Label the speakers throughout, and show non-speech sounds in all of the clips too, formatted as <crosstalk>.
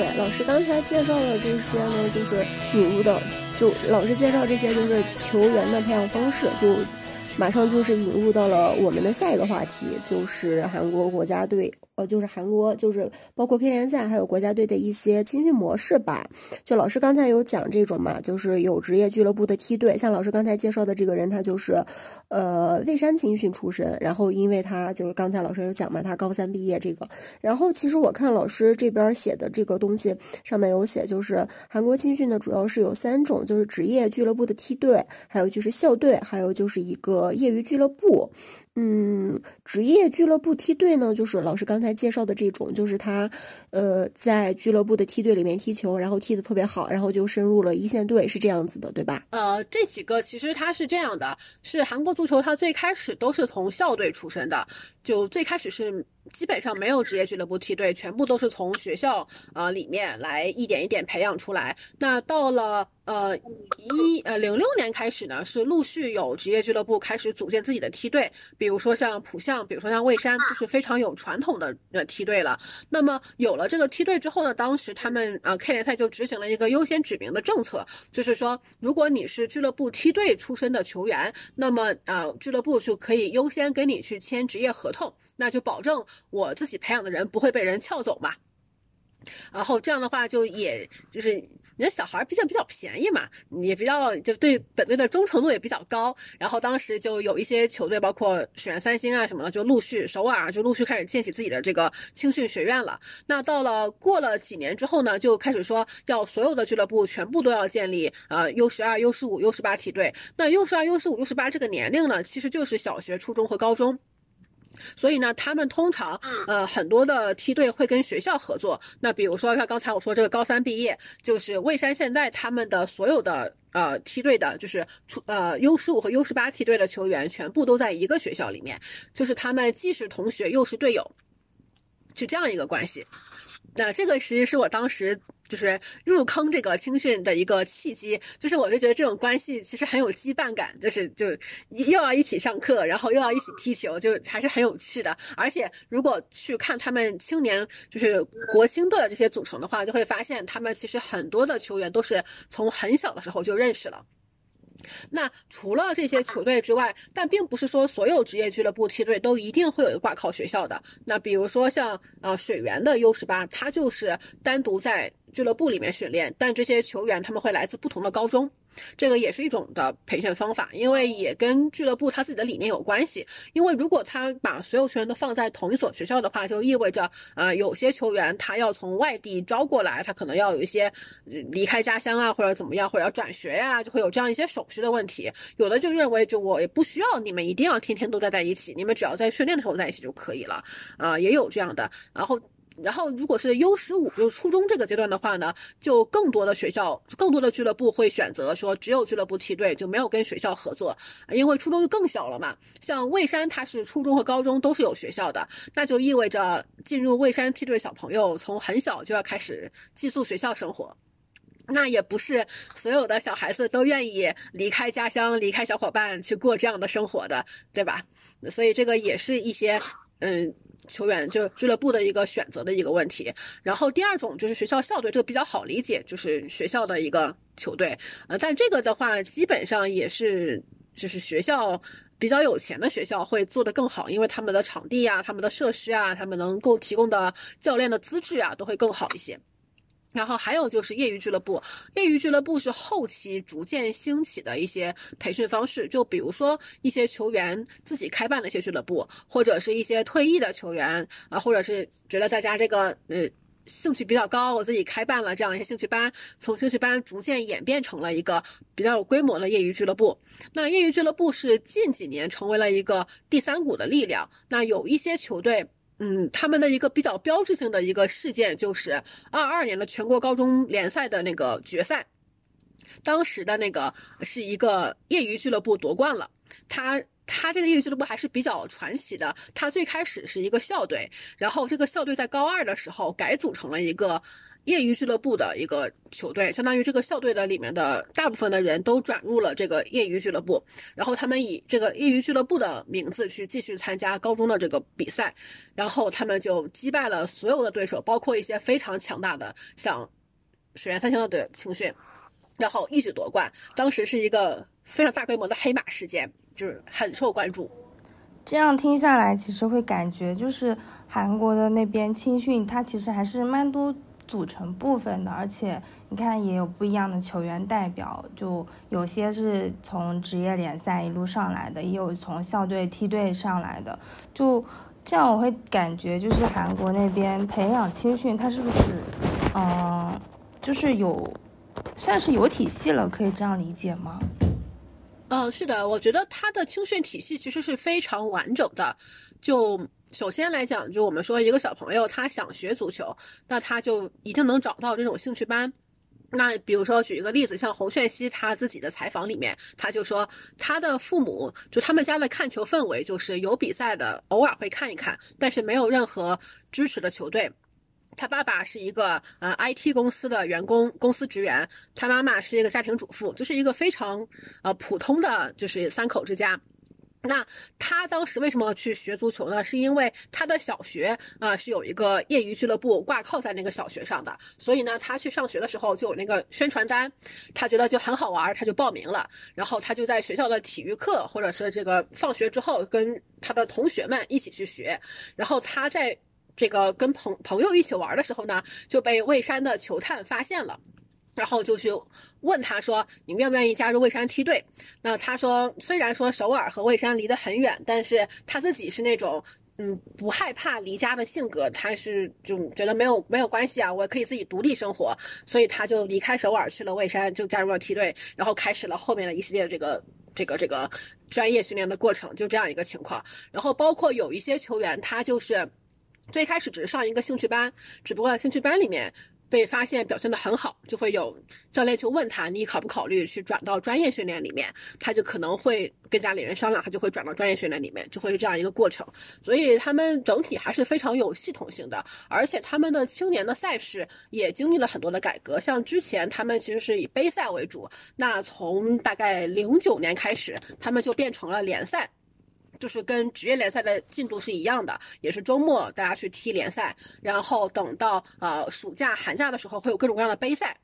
Speaker 1: 对，老师刚才介绍的这些呢，就是引入到，就老师介绍这些就是球员的培养方式，就马上就是引入到了我们的下一个话题，就是韩国国家队。呃，就是韩国，就是包括 K 联赛，还有国家队的一些青训模式吧。就老师刚才有讲这种嘛，就是有职业俱乐部的梯队。像老师刚才介绍的这个人，他就是，呃，蔚山青训出身。然后因为他就是刚才老师有讲嘛，他高三毕业这个。然后其实我看老师这边写的这个东西上面有写，就是韩国青训呢，主要是有三种，就是职业俱乐部的梯队，还有就是校队，还有就是一个业余俱乐部。嗯，职业俱乐部梯队呢，就是老师刚才介绍的这种，就是他，呃，在俱乐部的梯队里面踢球，然后踢得特别好，然后就深入了一线队，是这样子的，对吧？
Speaker 2: 呃，这几个其实他是这样的，是韩国足球，他最开始都是从校队出身的，就最开始是。基本上没有职业俱乐部梯队，全部都是从学校啊里面来一点一点培养出来。那到了呃一呃零六年开始呢，是陆续有职业俱乐部开始组建自己的梯队，比如说像浦项，比如说像蔚山，都是非常有传统的呃梯队了。那么有了这个梯队之后呢，当时他们呃 K 联赛就执行了一个优先指名的政策，就是说如果你是俱乐部梯队出身的球员，那么啊俱乐部就可以优先跟你去签职业合同，那就保证。我自己培养的人不会被人撬走嘛，然后这样的话就也就是你的小孩毕竟比较便宜嘛，也比较就对本队的忠诚度也比较高。然后当时就有一些球队，包括选三星啊什么的，就陆续首尔就陆续开始建起自己的这个青训学院了。那到了过了几年之后呢，就开始说要所有的俱乐部全部都要建立呃 U 十二、U 十五、U 十八梯队。那 U 十二、U 十五、U 十八这个年龄呢，其实就是小学、初中和高中。所以呢，他们通常呃很多的梯队会跟学校合作。那比如说像刚才我说这个高三毕业，就是蔚山现在他们的所有的呃梯队的，就是出呃 U 十五和 U 十八梯队的球员，全部都在一个学校里面，就是他们既是同学又是队友，是这样一个关系。那这个其实是我当时。就是入坑这个青训的一个契机，就是我就觉得这种关系其实很有羁绊感，就是就又要一起上课，然后又要一起踢球，就还是很有趣的。而且如果去看他们青年就是国青队的这些组成的话，就会发现他们其实很多的球员都是从很小的时候就认识了。那除了这些球队之外，但并不是说所有职业俱乐部梯队都一定会有一个挂靠学校的。那比如说像呃水源的 U 十八，它就是单独在俱乐部里面训练，但这些球员他们会来自不同的高中。这个也是一种的培训方法，因为也跟俱乐部他自己的理念有关系。因为如果他把所有球员都放在同一所学校的话，就意味着，呃，有些球员他要从外地招过来，他可能要有一些离开家乡啊，或者怎么样，或者要转学呀，就会有这样一些手续的问题。有的就认为，就我也不需要你们一定要天天都待在一起，你们只要在训练的时候在一起就可以了，啊，也有这样的。然后。然后，如果是 U 十五，就是初中这个阶段的话呢，就更多的学校、更多的俱乐部会选择说，只有俱乐部梯队就没有跟学校合作，因为初中就更小了嘛。像蔚山，它是初中和高中都是有学校的，那就意味着进入蔚山梯队小朋友从很小就要开始寄宿学校生活，那也不是所有的小孩子都愿意离开家乡、离开小伙伴去过这样的生活的，对吧？所以这个也是一些，嗯。球员就俱乐部的一个选择的一个问题，然后第二种就是学校校队，这个比较好理解，就是学校的一个球队，呃，但这个的话基本上也是就是学校比较有钱的学校会做得更好，因为他们的场地啊、他们的设施啊、他们能够提供的教练的资质啊都会更好一些。然后还有就是业余俱乐部，业余俱乐部是后期逐渐兴起的一些培训方式。就比如说一些球员自己开办的一些俱乐部，或者是一些退役的球员啊，或者是觉得大家这个呃兴趣比较高，我自己开办了这样一些兴趣班，从兴趣班逐渐演变成了一个比较有规模的业余俱乐部。那业余俱乐部是近几年成为了一个第三股的力量。那有一些球队。嗯，他们的一个比较标志性的一个事件就是二二年的全国高中联赛的那个决赛，当时的那个是一个业余俱乐部夺冠了。他他这个业余俱乐部还是比较传奇的，他最开始是一个校队，然后这个校队在高二的时候改组成了一个业余俱乐部的一个球队，相当于这个校队的里面的大部分的人都转入了这个业余俱乐部，然后他们以这个业余俱乐部的名字去继续参加高中的这个比赛，然后他们就击败了所有的对手，包括一些非常强大的像水原三星的青训，然后一举夺冠。当时是一个非常大规模的黑马事件，就是很受关注。
Speaker 3: 这样听下来，其实会感觉就是韩国的那边青训，它其实还是蛮多组成部分的，而且你看也有不一样的球员代表，就有些是从职业联赛一路上来的，也有从校队梯队上来的，就这样我会感觉就是韩国那边培养青训，它是不是嗯，就是有算是有体系了，可以这样理解吗？
Speaker 2: 嗯，是的，我觉得他的青训体系其实是非常完整的。就首先来讲，就我们说一个小朋友他想学足球，那他就一定能找到这种兴趣班。那比如说举一个例子，像洪炫熙他自己的采访里面，他就说他的父母就他们家的看球氛围就是有比赛的偶尔会看一看，但是没有任何支持的球队。他爸爸是一个呃 IT 公司的员工，公司职员。他妈妈是一个家庭主妇，就是一个非常呃普通的就是三口之家。那他当时为什么要去学足球呢？是因为他的小学啊是有一个业余俱乐部挂靠在那个小学上的，所以呢，他去上学的时候就有那个宣传单，他觉得就很好玩，他就报名了。然后他就在学校的体育课或者是这个放学之后，跟他的同学们一起去学。然后他在。这个跟朋朋友一起玩的时候呢，就被蔚山的球探发现了，然后就去问他说：“你愿不愿意加入蔚山梯队？”那他说：“虽然说首尔和蔚山离得很远，但是他自己是那种嗯不害怕离家的性格，他是就觉得没有没有关系啊，我可以自己独立生活，所以他就离开首尔去了蔚山，就加入了梯队，然后开始了后面的一系列的这个这个这个专业训练的过程，就这样一个情况。然后包括有一些球员，他就是。最开始只是上一个兴趣班，只不过兴趣班里面被发现表现的很好，就会有教练去问他，你考不考虑去转到专业训练里面？他就可能会跟家里人商量，他就会转到专业训练里面，就会是这样一个过程。所以他们整体还是非常有系统性的，而且他们的青年的赛事也经历了很多的改革。像之前他们其实是以杯赛为主，那从大概零九年开始，他们就变成了联赛。就是跟职业联赛的进度是一样的，也是周末大家去踢联赛，然后等到呃暑假、寒假的时候会有各种各样的杯赛，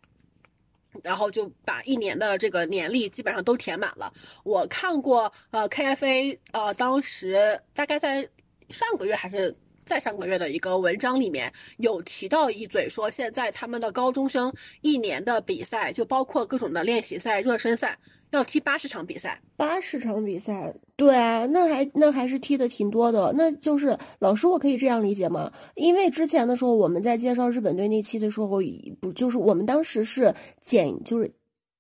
Speaker 2: 然后就把一年的这个年历基本上都填满了。我看过呃 KFA 呃当时大概在上个月还是再上个月的一个文章里面有提到一嘴，说现在他们的高中生一年的比赛就包括各种的练习赛、热身赛。要踢八十场比赛，
Speaker 1: 八十场比赛，对啊，那还那还是踢的挺多的。那就是老师，我可以这样理解吗？因为之前的时候我们在介绍日本队那期的时候，不就是我们当时是减就是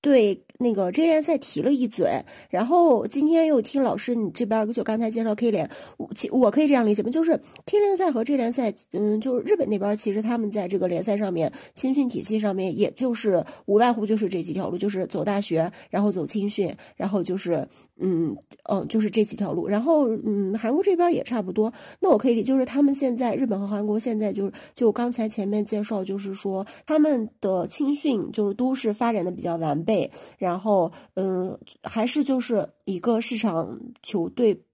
Speaker 1: 对。那个职业联赛提了一嘴，然后今天又听老师你这边就刚才介绍 K 联，我其我可以这样理解吗？就是 K 联赛和 J 联赛，嗯，就是日本那边其实他们在这个联赛上面青训体系上面，也就是无外乎就是这几条路，就是走大学，然后走青训，然后就是嗯嗯，就是这几条路。然后嗯，韩国这边也差不多。那我可以理就是他们现在日本和韩国现在就是就刚才前面介绍，就是说他们的青训就是都是发展的比较完备。然后，嗯，还是就是一个市场球队。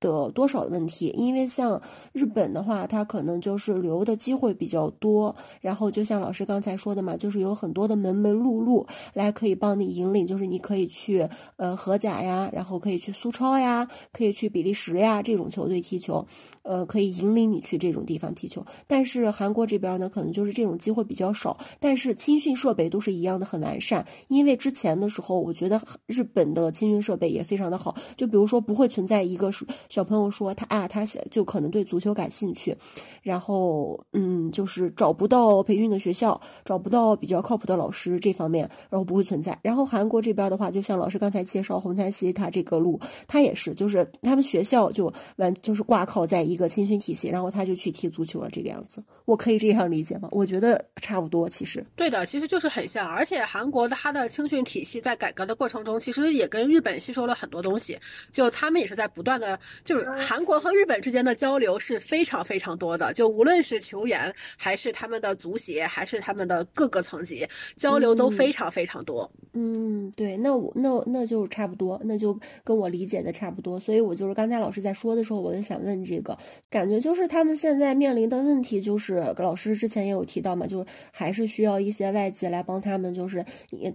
Speaker 1: 的多少的问题，因为像日本的话，它可能就是留的机会比较多，然后就像老师刚才说的嘛，就是有很多的门门路路来可以帮你引领，就是你可以去呃荷甲呀，然后可以去苏超呀，可以去比利时呀这种球队踢球，呃，可以引领你去这种地方踢球。但是韩国这边呢，可能就是这种机会比较少，但是青训设备都是一样的很完善，因为之前的时候，我觉得日本的青训设备也非常的好，就比如说不会存在一个是。小朋友说他啊，他写就可能对足球感兴趣，然后嗯，就是找不到培训的学校，找不到比较靠谱的老师，这方面然后不会存在。然后韩国这边的话，就像老师刚才介绍洪灿熙他这个路，他也是，就是他们学校就完就是挂靠在一个青训体系，然后他就去踢足球了，这个样子，我可以这样理解吗？我觉得差不多，其实
Speaker 2: 对的，其实就是很像。而且韩国的它的青训体系在改革的过程中，其实也跟日本吸收了很多东西，就他们也是在不断的。就是韩国和日本之间的交流是非常非常多的，就无论是球员，还是他们的足协，还是他们的各个层级，交流都非常非常多。
Speaker 1: 嗯，对，那我那那就差不多，那就跟我理解的差不多。所以我就是刚才老师在说的时候，我就想问这个，感觉就是他们现在面临的问题，就是老师之前也有提到嘛，就是还是需要一些外界来帮他们，就是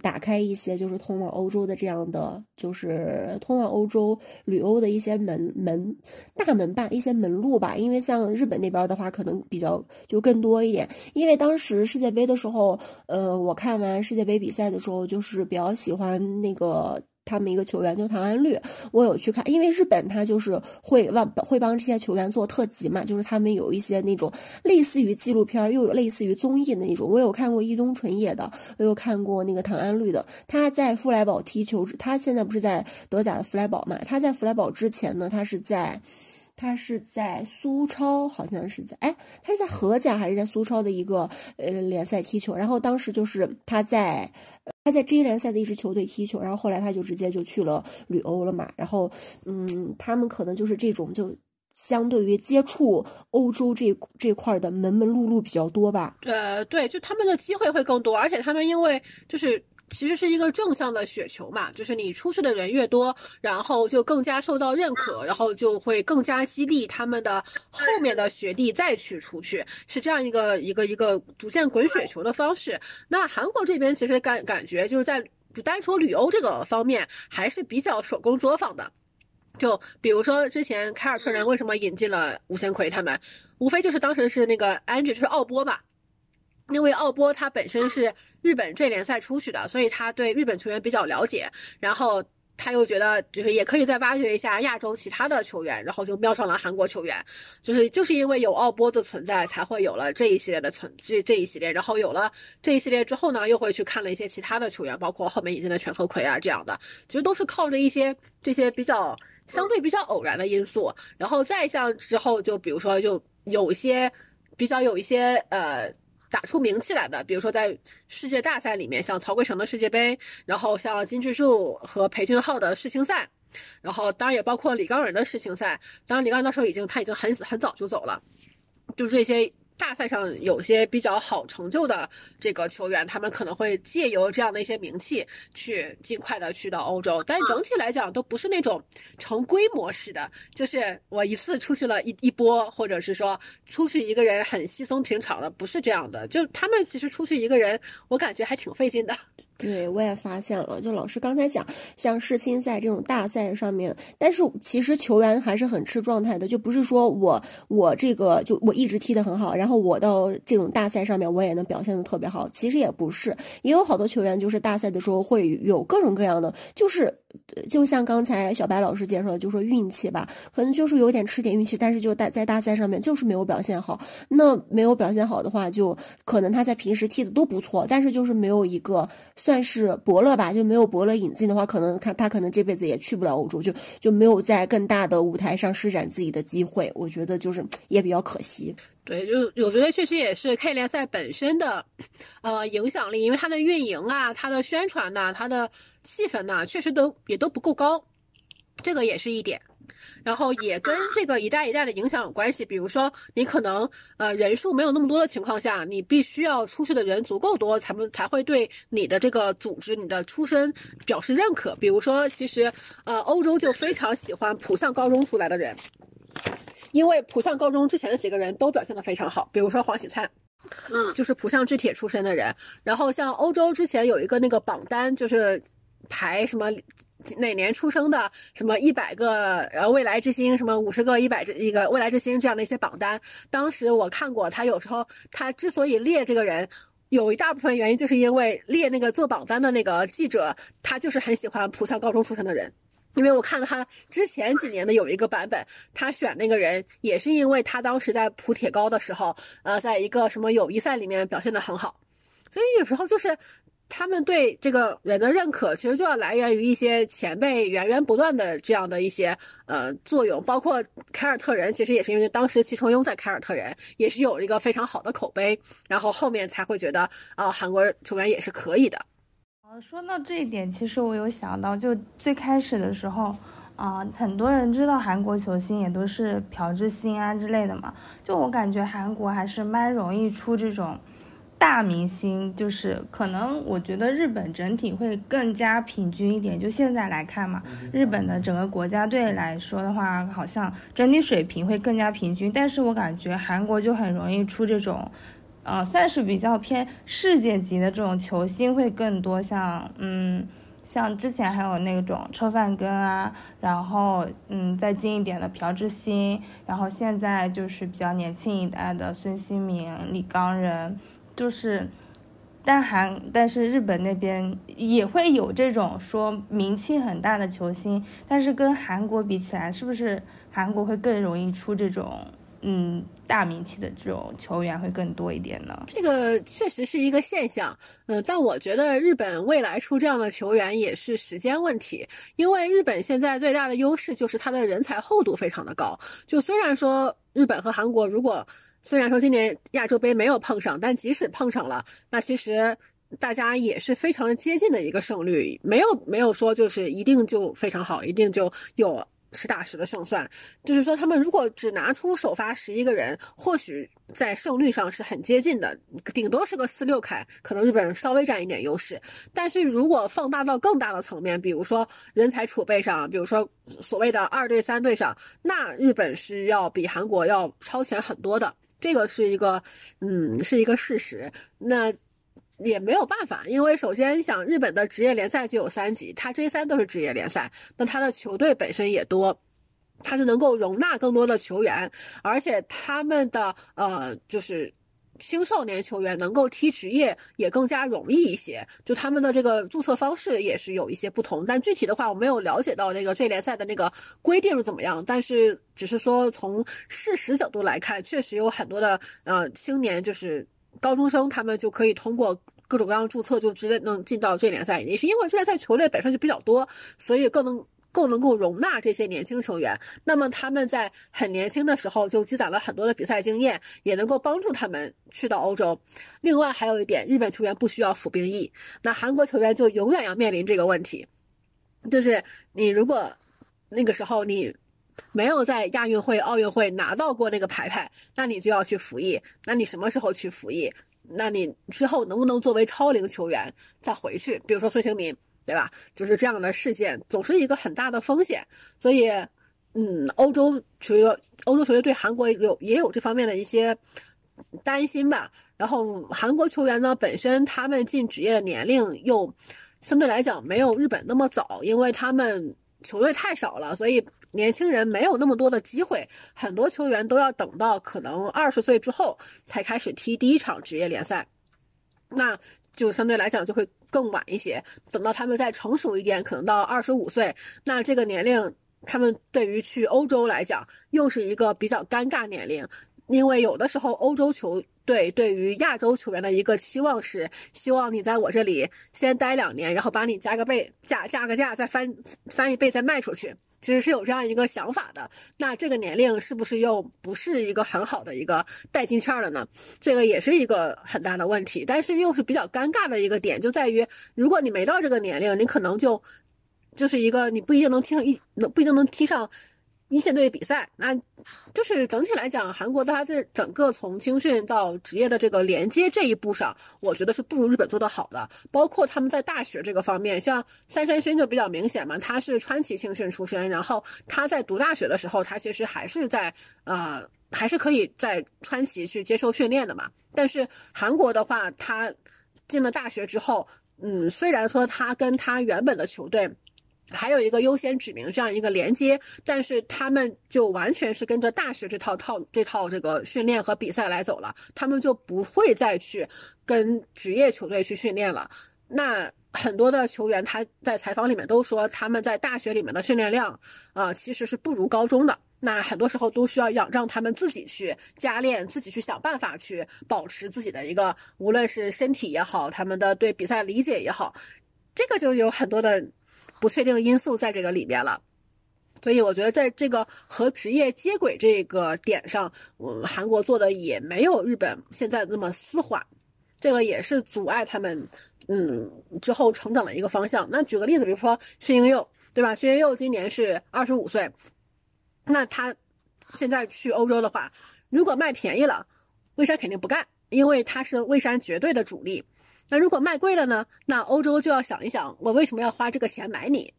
Speaker 1: 打开一些就是通往欧洲的这样的，就是通往欧洲旅欧的一些门门大门吧，一些门路吧。因为像日本那边的话，可能比较就更多一点。因为当时世界杯的时候，呃，我看完世界杯比赛的时候，就是比较喜欢那个。他们一个球员就唐安律，我有去看，因为日本他就是会帮会帮这些球员做特辑嘛，就是他们有一些那种类似于纪录片又有类似于综艺的那种。我有看过伊东纯也的，我有看过那个唐安律的。他在弗莱堡踢球，他现在不是在德甲的弗莱堡嘛？他在弗莱堡之前呢，他是在。他是在苏超，好像是在哎，他是在荷甲还是在苏超的一个呃联赛踢球？然后当时就是他在他在 J 联赛的一支球队踢球，然后后来他就直接就去了旅欧了嘛。然后嗯，他们可能就是这种，就相对于接触欧洲这这块的门门路路比较多吧。
Speaker 2: 呃，对，就他们的机会会更多，而且他们因为就是。其实是一个正向的雪球嘛，就是你出去的人越多，然后就更加受到认可，然后就会更加激励他们的后面的学弟再去出去，是这样一个一个一个逐渐滚雪球的方式。那韩国这边其实感感觉就是在就单说旅游这个方面还是比较手工作坊的，就比如说之前凯尔特人为什么引进了吴贤奎他们，无非就是当时是那个安吉就是奥波吧。因为奥波他本身是日本 J 联赛出去的，所以他对日本球员比较了解。然后他又觉得就是也可以再挖掘一下亚洲其他的球员，然后就瞄上了韩国球员。就是就是因为有奥波的存在，才会有了这一系列的存这这一系列。然后有了这一系列之后呢，又会去看了一些其他的球员，包括后面引进的全和奎啊这样的。其实都是靠着一些这些比较相对比较偶然的因素，然后再像之后就比如说就有一些比较有一些呃。打出名气来的，比如说在世界大赛里面，像曹圭成的世界杯，然后像金智洙和裴俊浩的世青赛，然后当然也包括李刚仁的世青赛。当然，李刚仁那时候已经他已经很很早就走了，就是这些。大赛上有些比较好成就的这个球员，他们可能会借由这样的一些名气，去尽快的去到欧洲。但整体来讲，都不是那种成规模式的，就是我一次出去了一一波，或者是说出去一个人很稀松平常的，不是这样的。就他们其实出去一个人，我感觉还挺费劲的。
Speaker 1: 对，我也发现了。就老师刚才讲，像世青赛这种大赛上面，但是其实球员还是很吃状态的，就不是说我我这个就我一直踢得很好，然后我到这种大赛上面我也能表现得特别好。其实也不是，也有好多球员就是大赛的时候会有各种各样的，就是就像刚才小白老师介绍的，就说运气吧，可能就是有点吃点运气，但是就大在大赛上面就是没有表现好。那没有表现好的话，就可能他在平时踢的都不错，但是就是没有一个。算是伯乐吧，就没有伯乐引进的话，可能看他可能这辈子也去不了欧洲，就就没有在更大的舞台上施展自己的机会。我觉得就是也比较可惜。
Speaker 2: 对，就我觉得确实也是 K 联赛本身的，呃，影响力，因为它的运营啊、它的宣传呐、它的气氛呢，确实都也都不够高，这个也是一点。然后也跟这个一代一代的影响有关系，比如说你可能呃人数没有那么多的情况下，你必须要出去的人足够多，才能才会对你的这个组织、你的出身表示认可。比如说，其实呃欧洲就非常喜欢浦项高中出来的人，因为浦项高中之前的几个人都表现得非常好，比如说黄喜灿，嗯，就是浦项制铁出身的人。然后像欧洲之前有一个那个榜单，就是排什么。哪年出生的？什么一百个呃未来之星？什么五十个一百这一个未来之星这样的一些榜单？当时我看过，他有时候他之所以列这个人，有一大部分原因就是因为列那个做榜单的那个记者，他就是很喜欢普校高中出身的人。因为我看了他之前几年的有一个版本，他选那个人也是因为他当时在普铁高的时候，呃，在一个什么友谊赛里面表现的很好，所以有时候就是。他们对这个人的认可，其实就要来源于一些前辈源源不断的这样的一些呃作用，包括凯尔特人，其实也是因为当时齐崇庸在凯尔特人也是有一个非常好的口碑，然后后面才会觉得啊韩国球员也是可以的。
Speaker 3: 呃，说到这一点，其实我有想到，就最开始的时候，啊、很多人知道韩国球星也都是朴智星啊之类的嘛，就我感觉韩国还是蛮容易出这种大明星，就是可能我觉得日本整体会更加平均一点。就现在来看嘛，日本的整个国家队来说的话，好像整体水平会更加平均，但是我感觉韩国就很容易出这种。呃，算是比较偏世界级的这种球星会更多，像嗯，像之前还有那种车范根啊，然后嗯，再近一点的朴智星，然后现在就是比较年轻一代的孙兴民、李刚仁，就是，但韩但是日本那边也会有这种说名气很大的球星，但是跟韩国比起来，是不是韩国会更容易出这种嗯大名气的这种球员会更多一点呢？
Speaker 2: 这个确实是一个现象，嗯、但我觉得日本未来出这样的球员也是时间问题，因为日本现在最大的优势就是它的人才厚度非常的高。就虽然说日本和韩国如果虽然说今年亚洲杯没有碰上，但即使碰上了，那其实大家也是非常接近的一个胜率，没有没有说就是一定就非常好，一定就有实打实的胜算。就是说，他们如果只拿出首发十一个人，或许在胜率上是很接近的，顶多是个四六开，可能日本稍微占一点优势。但是如果放大到更大的层面，比如说人才储备上，比如说所谓的二队、三队上，那日本是要比韩国要超前很多的。这个是一个，嗯，是一个事实。那也没有办法，因为首先想日本的职业联赛就有三级，它 J 三都是职业联赛，那它的球队本身也多。它是能够容纳更多的球员，而且他们的呃就是青少年球员能够踢职业也更加容易一些，就他们的这个注册方式也是有一些不同。但具体的话，我没有了解到那个 J 联赛的那个规定是怎么样，但是只是说从事实角度来看，确实有很多的呃青年就是高中生，他们就可以通过。各种各样注册就直接能进到 J 联赛，也是因为 J 联赛球队本身就比较多，所以更能更能够容纳这些年轻球员。那么他们在很年轻的时候就积攒了很多的比赛经验，也能够帮助他们去到欧洲。另外还有一点，日本球员不需要服兵役，那韩国球员就永远要面临这个问题，就是你如果那个时候你。没有在亚运会、奥运会拿到过那个牌牌，那你就要去服役。那你什么时候去服役？那你之后能不能作为超龄球员再回去？比如说孙兴民，对吧？就是这样的事件，总是一个很大的风险。所以，嗯，欧洲球员，欧洲球队对韩国有也有这方面的一些担心吧。然后，韩国球员呢，本身他们进职业年龄又相对来讲没有日本那么早，因为他们球队太少了，所以年轻人没有那么多的机会。很多球员都要等到可能二十岁之后才开始踢第一场职业联赛，那就相对来讲就会更晚一些。等到他们再成熟一点，可能到二十五岁，那这个年龄，他们对于去欧洲来讲又是一个比较尴尬年龄，因为有的时候欧洲球。队对于亚洲球员的一个期望是，希望你在我这里先待两年，然后把你加个倍，加加个价，再翻翻一倍再卖出去。其实是有这样一个想法的。那这个年龄是不是又不是一个很好的一个代金券了呢？这个也是一个很大的问题。但是又是比较尴尬的一个点，就在于如果你没到这个年龄，你可能就就是一个你不一定能踢上一，能不一定能踢上。一线队比赛，那就是整体来讲，韩国它这整个从青训到职业的这个连接这一步上，我觉得是不如日本做得好的。包括他们在大学这个方面，像三山勋就比较明显嘛，他是川崎青训出身，然后他在读大学的时候，他其实还是在呃，还是可以在川崎去接受训练的嘛。但是韩国的话，他进了大学之后，嗯，虽然说他跟他原本的球队。还有一个优先指明这样一个连接，但是他们就完全是跟着大学这套套这套这个训练和比赛来走了，他们就不会再去跟职业球队去训练了。那很多的球员他在采访里面都说，他们在大学里面的训练量啊、呃，其实是不如高中的。那很多时候都需要让让他们自己去加练，自己去想办法去保持自己的一个，无论是身体也好，他们的对比赛理解也好，这个就有很多的。不确定因素在这个里面了，所以我觉得在这个和职业接轨这个点上，嗯，韩国做的也没有日本现在那么丝滑，这个也是阻碍他们嗯之后成长的一个方向。那举个例子，比如说薛英佑，对吧？薛英佑今年是二十五岁，那他现在去欧洲的话，如果卖便宜了，蔚山肯定不干，因为他是蔚山绝对的主力。那如果卖贵了呢？那欧洲就要想一想，我为什么要花这个钱买你？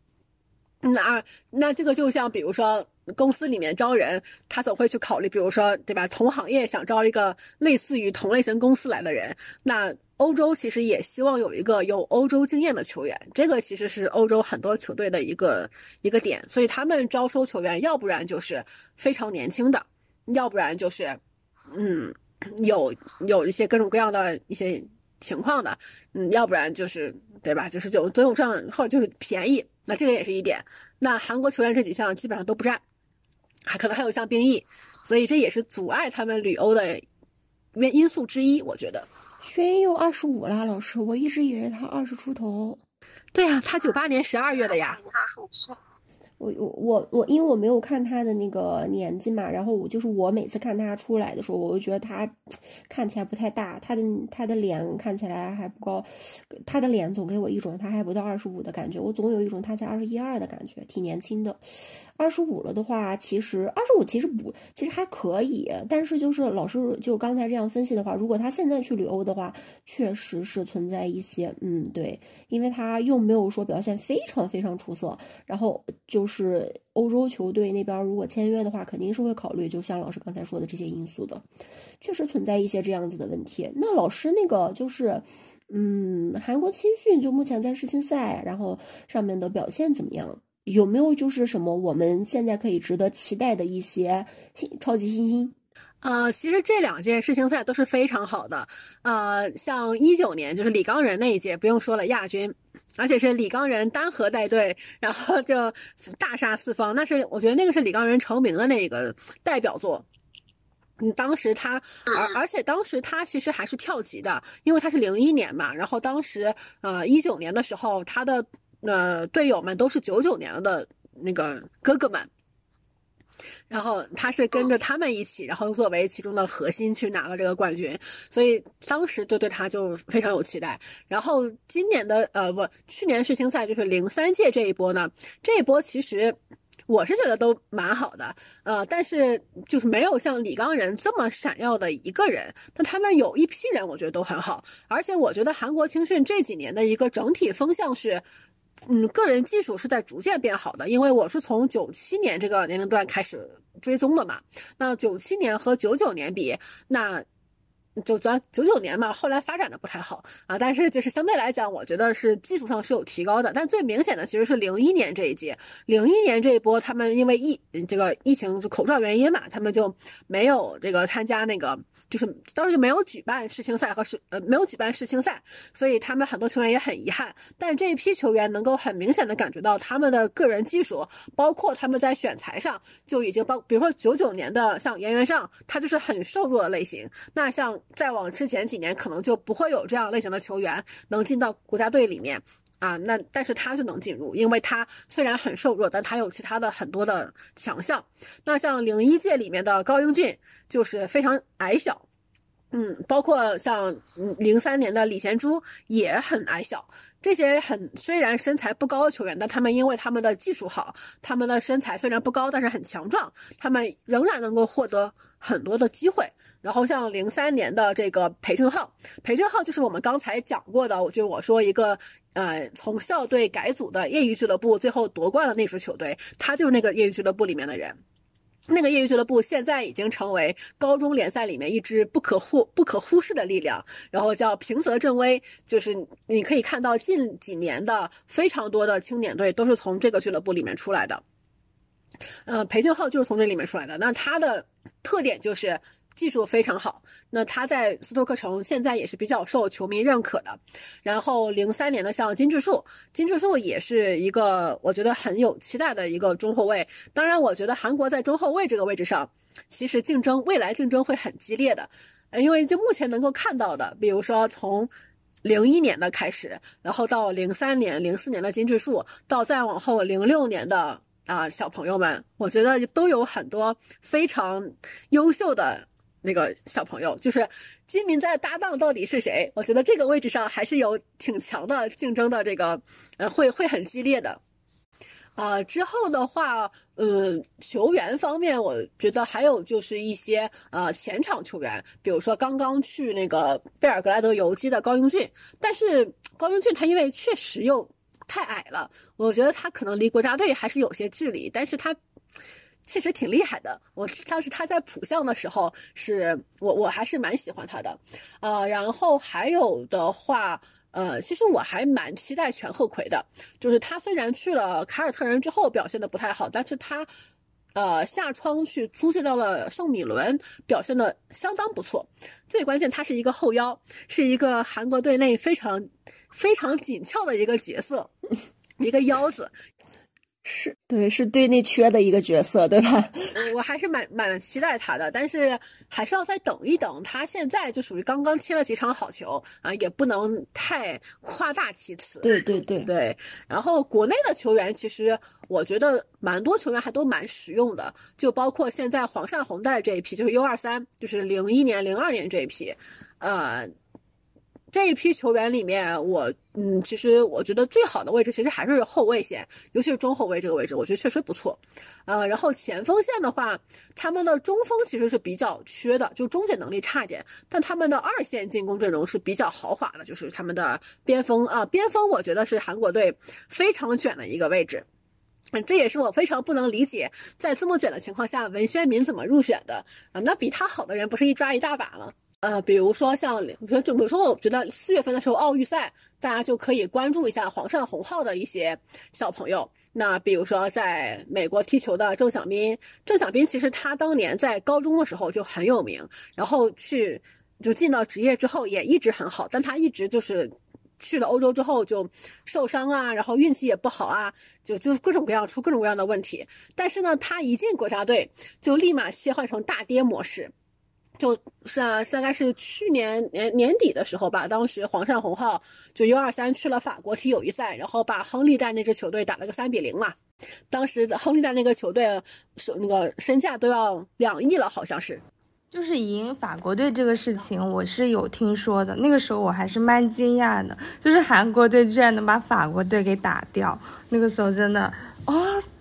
Speaker 2: 那那这个就像比如说公司里面招人，他总会去考虑，比如说对吧？同行业想招一个类似于同类型公司来的人，那欧洲其实也希望有一个有欧洲经验的球员，这个其实是欧洲很多球队的一个一个点，所以他们招收球员，要不然就是非常年轻的，要不然就是嗯有有一些各种各样的一些情况的，嗯，要不然就是对吧？就是就总有这样或者就是便宜。那这个也是一点，那韩国球员这几项基本上都不占，还可能还有项兵役，所以这也是阻碍他们旅欧的原因素之一。我觉得，
Speaker 1: 轩佑二十五了，老师，我一直以为他二十出头。
Speaker 2: 对呀，他九八年十二月的呀。
Speaker 4: 二十五岁。
Speaker 1: 我我我我，因为我没有看他的那个年纪嘛，然后我就是我每次看他出来的时候，我就觉得他看起来不太大，他的他的脸看起来还不高，他的脸总给我一种他还不到二十五的感觉，我总有一种他才二十一二的感觉，挺年轻的。二十五了的话，其实二十五其实不，其实还可以，但是就是老师就刚才这样分析的话，如果他现在去旅欧的话，确实是存在一些，嗯，对，因为他又没有说表现非常非常出色，然后就。是欧洲球队那边如果签约的话，肯定是会考虑，就像老师刚才说的这些因素的，确实存在一些这样子的问题。那老师那个就是，嗯，韩国青训就目前在世青赛，然后上面的表现怎么样？有没有就是什么我们现在可以值得期待的一些新超级新星？
Speaker 2: 呃，其实这两届世青赛都是非常好的。呃，像一九年就是李刚仁那一届，不用说了，亚军，而且是李刚仁单核带队，然后就大杀四方。那是我觉得那个是李刚仁成名的那个代表作。嗯，当时他，而而且当时他其实还是跳级的，因为他是零一年嘛。然后当时呃一九年的时候，他的呃队友们都是九九年的那个哥哥们。然后他是跟着他们一起，然后作为其中的核心去拿了这个冠军，所以当时就对他就非常有期待。然后今年的呃不，去年世青赛就是零三届这一波呢，这一波其实我是觉得都蛮好的，呃，但是就是没有像李刚仁这么闪耀的一个人，但他们有一批人我觉得都很好，而且我觉得韩国青训这几年的一个整体风向是。嗯，个人技术是在逐渐变好的，因为我是从九七年这个年龄段开始追踪的嘛。那九七年和九九年比，那。就咱九九年嘛，后来发展的不太好啊，但是就是相对来讲，我觉得是技术上是有提高的。但最明显的其实是零一年这一届，零一年这一波，他们因为疫这个疫情就口罩原因嘛，他们就没有这个参加那个，就是当时就没有举办世青赛和世呃没有举办世青赛，所以他们很多球员也很遗憾。但这一批球员能够很明显的感觉到他们的个人技术，包括他们在选材上就已经包，比如说九九年的像严元尚，他就是很瘦弱的类型，那像。再往之前几年，可能就不会有这样类型的球员能进到国家队里面啊。那但是他就能进入，因为他虽然很瘦弱，但他有其他的很多的强项。那像零一届里面的高英俊就是非常矮小，嗯，包括像零三年的李贤洙也很矮小。这些很虽然身材不高的球员，但他们因为他们的技术好，他们的身材虽然不高，但是很强壮，他们仍然能够获得很多的机会。然后像零三年的这个裴俊浩，裴俊浩就是我们刚才讲过的，就我说一个，呃，从校队改组的业余俱乐部，最后夺冠的那支球队，他就是那个业余俱乐部里面的人。那个业余俱乐部现在已经成为高中联赛里面一支不可忽不可忽视的力量。然后叫平泽正威，就是你可以看到近几年的非常多的青年队都是从这个俱乐部里面出来的。呃，裴俊浩就是从这里面出来的。那他的特点就是。技术非常好，那他在斯托克城现在也是比较受球迷认可的。然后零三年的像金智树，金智树也是一个我觉得很有期待的一个中后卫。当然，我觉得韩国在中后卫这个位置上，其实竞争未来竞争会很激烈的，因为就目前能够看到的，比如说从零一年的开始，然后到零三年、零四年的金智树，到再往后零六年的啊小朋友们，我觉得都有很多非常优秀的。那个小朋友就是金明在搭档到底是谁？我觉得这个位置上还是有挺强的竞争的，这个呃会会很激烈的。呃，之后的话，嗯，球员方面，我觉得还有就是一些呃前场球员，比如说刚刚去那个贝尔格莱德游击的高英俊，但是高英俊他因为确实又太矮了，我觉得他可能离国家队还是有些距离，但是他确实挺厉害的。我当时他在浦项的时候，是我我还是蛮喜欢他的，呃，然后还有的话。呃，其实我还蛮期待全鹤葵的，就是他虽然去了凯尔特人之后表现的不太好，但是他，呃，下窗去租借到了圣米伦，表现的相当不错。最关键，他是一个后腰，是一个韩国队内非常非常紧俏的一个角色，<laughs> 一个腰子。
Speaker 1: 是对，是队内缺的一个角色，对吧？
Speaker 2: 我还是蛮蛮期待他的，但是还是要再等一等。他现在就属于刚刚踢了几场好球啊，也不能太夸大其词。
Speaker 1: 对对对
Speaker 2: 对。然后国内的球员，其实我觉得蛮多球员还都蛮实用的，就包括现在黄善宏带这一批，就是 U 二三，就是零一年、零二年这一批，呃。这一批球员里面，我嗯，其实我觉得最好的位置其实还是后卫线，尤其是中后卫这个位置，我觉得确实不错。呃，然后前锋线的话，他们的中锋其实是比较缺的，就终结能力差一点。但他们的二线进攻阵容是比较豪华的，就是他们的边锋啊，边锋我觉得是韩国队非常卷的一个位置。嗯，这也是我非常不能理解，在这么卷的情况下，文轩民怎么入选的啊？那比他好的人不是一抓一大把吗？呃，比如说像，比如说就比如说，我觉得四月份的时候奥运赛，大家就可以关注一下黄善宏号的一些小朋友。那比如说在美国踢球的郑小斌，郑小斌其实他当年在高中的时候就很有名，然后去就进到职业之后也一直很好，但他一直就是去了欧洲之后就受伤啊，然后运气也不好啊，就就各种各样出各种各样的问题。但是呢，他一进国家队就立马切换成大跌模式。就是啊，大概是去年年年底的时候吧，当时黄善宏号就 U 二三去了法国踢友谊赛，然后把亨利带那支球队打了个三比零嘛。当时亨利带那个球队是那个身价都要两亿了，好像是。
Speaker 3: 就是赢法国队这个事情，我是有听说的。那个时候我还是蛮惊讶的，就是韩国队居然能把法国队给打掉。那个时候真的啊。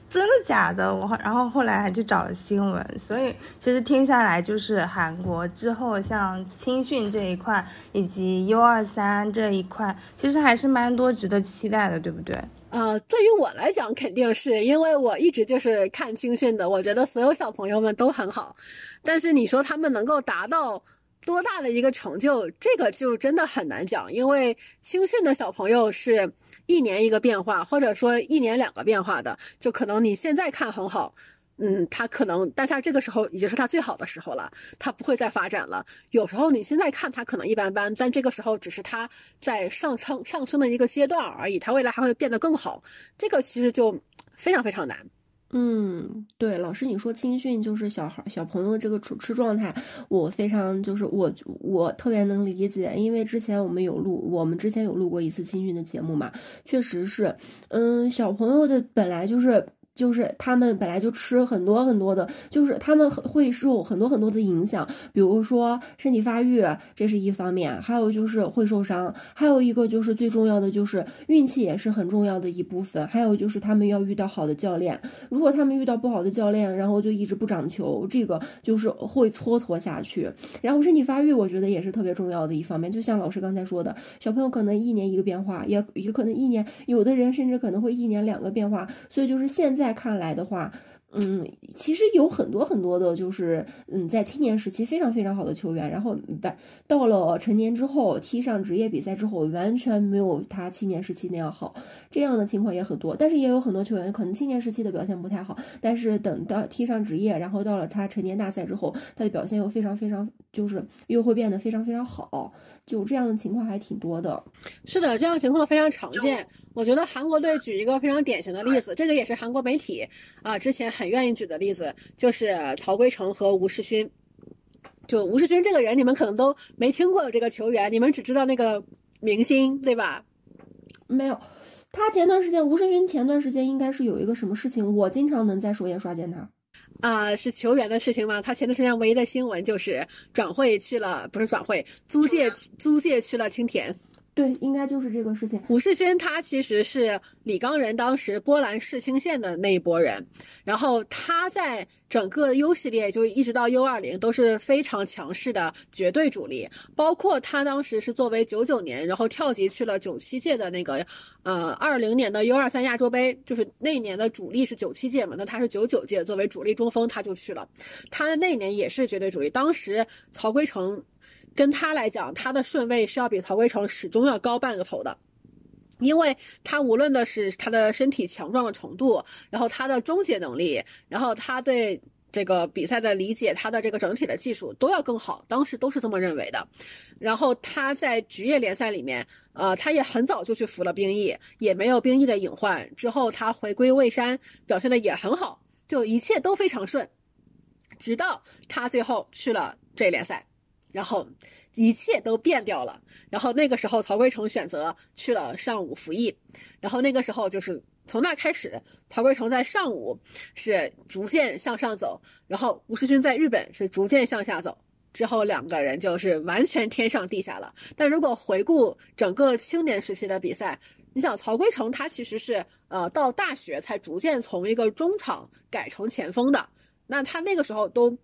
Speaker 3: 真的假的？我然后后来还去找了新闻，所以其实听下来就是韩国之后像青训这一块以及 U 二三这一块，其实还是蛮多值得期待的，对不对？
Speaker 2: 呃，对于我来讲，肯定是因为我一直就是看青训的，我觉得所有小朋友们都很好，但是你说他们能够达到。多大的一个成就，这个就真的很难讲，因为青训的小朋友是一年一个变化，或者说一年两个变化的，就可能你现在看很好，嗯，他可能，但他这个时候已经是他最好的时候了，他不会再发展了。有时候你现在看他可能一般般，但这个时候只是他在上升上升的一个阶段而已，他未来还会变得更好，这个其实就非常非常难。
Speaker 1: 嗯，对，老师你说青训就是小孩小朋友这个处吃状态，我非常就是我我特别能理解，因为之前我们有录，我们之前有录过一次青训的节目嘛，确实是，嗯，小朋友的本来就是。就是他们本来就吃很多很多的，就是他们会受很多很多的影响，比如说身体发育，这是一方面，还有就是会受伤，还有一个就是最重要的就是运气也是很重要的一部分，还有就是他们要遇到好的教练，如果他们遇到不好的教练，然后就一直不长球，这个就是会蹉跎下去。然后身体发育，我觉得也是特别重要的一方面，就像老师刚才说的，小朋友可能一年一个变化，也也可能一年，有的人甚至可能会一年两个变化，所以就是现在。再看来的话，嗯，其实有很多很多的，就是嗯，在青年时期非常非常好的球员，然后到到了成年之后踢上职业比赛之后，完全没有他青年时期那样好，这样的情况也很多。但是也有很多球员可能青年时期的表现不太好，但是等到踢上职业，然后到了他成年大赛之后，他的表现又非常非常，就是又会变得非常非常好。就这样的情况还挺多的，
Speaker 2: 是的，这样情况非常常见。我觉得韩国队举一个非常典型的例子，这个也是韩国媒体啊之前很愿意举的例子，就是曹圭成和吴世勋。就吴世勋这个人，你们可能都没听过这个球员，你们只知道那个明星，对吧？
Speaker 1: 没有，他前段时间吴世勋前段时间应该是有一个什么事情，我经常能在首页刷见他。
Speaker 2: 啊，是球员的事情吗？他前段时间唯一的新闻就是转会去了，不是转会，租借租借去了青田。
Speaker 1: 对，应该就是这个事情。
Speaker 2: 胡世勋他其实是李刚仁当时波兰世青线的那一波人，然后他在整个 U 系列就一直到 U 二零都是非常强势的绝对主力，包括他当时是作为九九年，然后跳级去了九七届的那个，呃，二零年的 U 二三亚洲杯，就是那一年的主力是九七届嘛，那他是九九届作为主力中锋他就去了，他那年也是绝对主力，当时曹圭成。跟他来讲，他的顺位是要比曹圭成始终要高半个头的，因为他无论的是他的身体强壮的程度，然后他的终结能力，然后他对这个比赛的理解，他的这个整体的技术都要更好，当时都是这么认为的。然后他在职业联赛里面，呃，他也很早就去服了兵役，也没有兵役的隐患。之后他回归蔚山，表现的也很好，就一切都非常顺，直到他最后去了这联赛。然后一切都变掉了。然后那个时候，曹圭成选择去了上武服役。然后那个时候，就是从那开始，曹圭成在上武是逐渐向上走，然后吴世勋在日本是逐渐向下走。之后两个人就是完全天上地下了。但如果回顾整个青年时期的比赛，你想曹圭成他其实是呃到大学才逐渐从一个中场改成前锋的。那他那个时候都。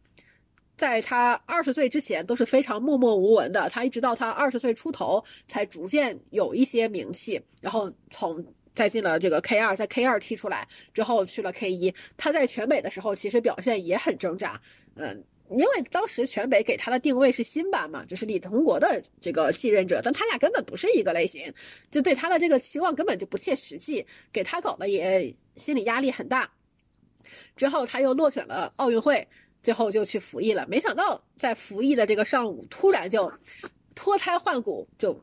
Speaker 2: 在他二十岁之前都是非常默默无闻的，他一直到他二十岁出头才逐渐有一些名气，然后从再进了这个 K 二，在 K 二踢出来之后去了 K 一。他在全北的时候其实表现也很挣扎，嗯，因为当时全北给他的定位是新版嘛，就是李同国的这个继任者，但他俩根本不是一个类型，就对他的这个期望根本就不切实际，给他搞得也心理压力很大。之后他又落选了奥运会。最后就去服役了，没想到在服役的这个上午，突然就脱胎换骨，就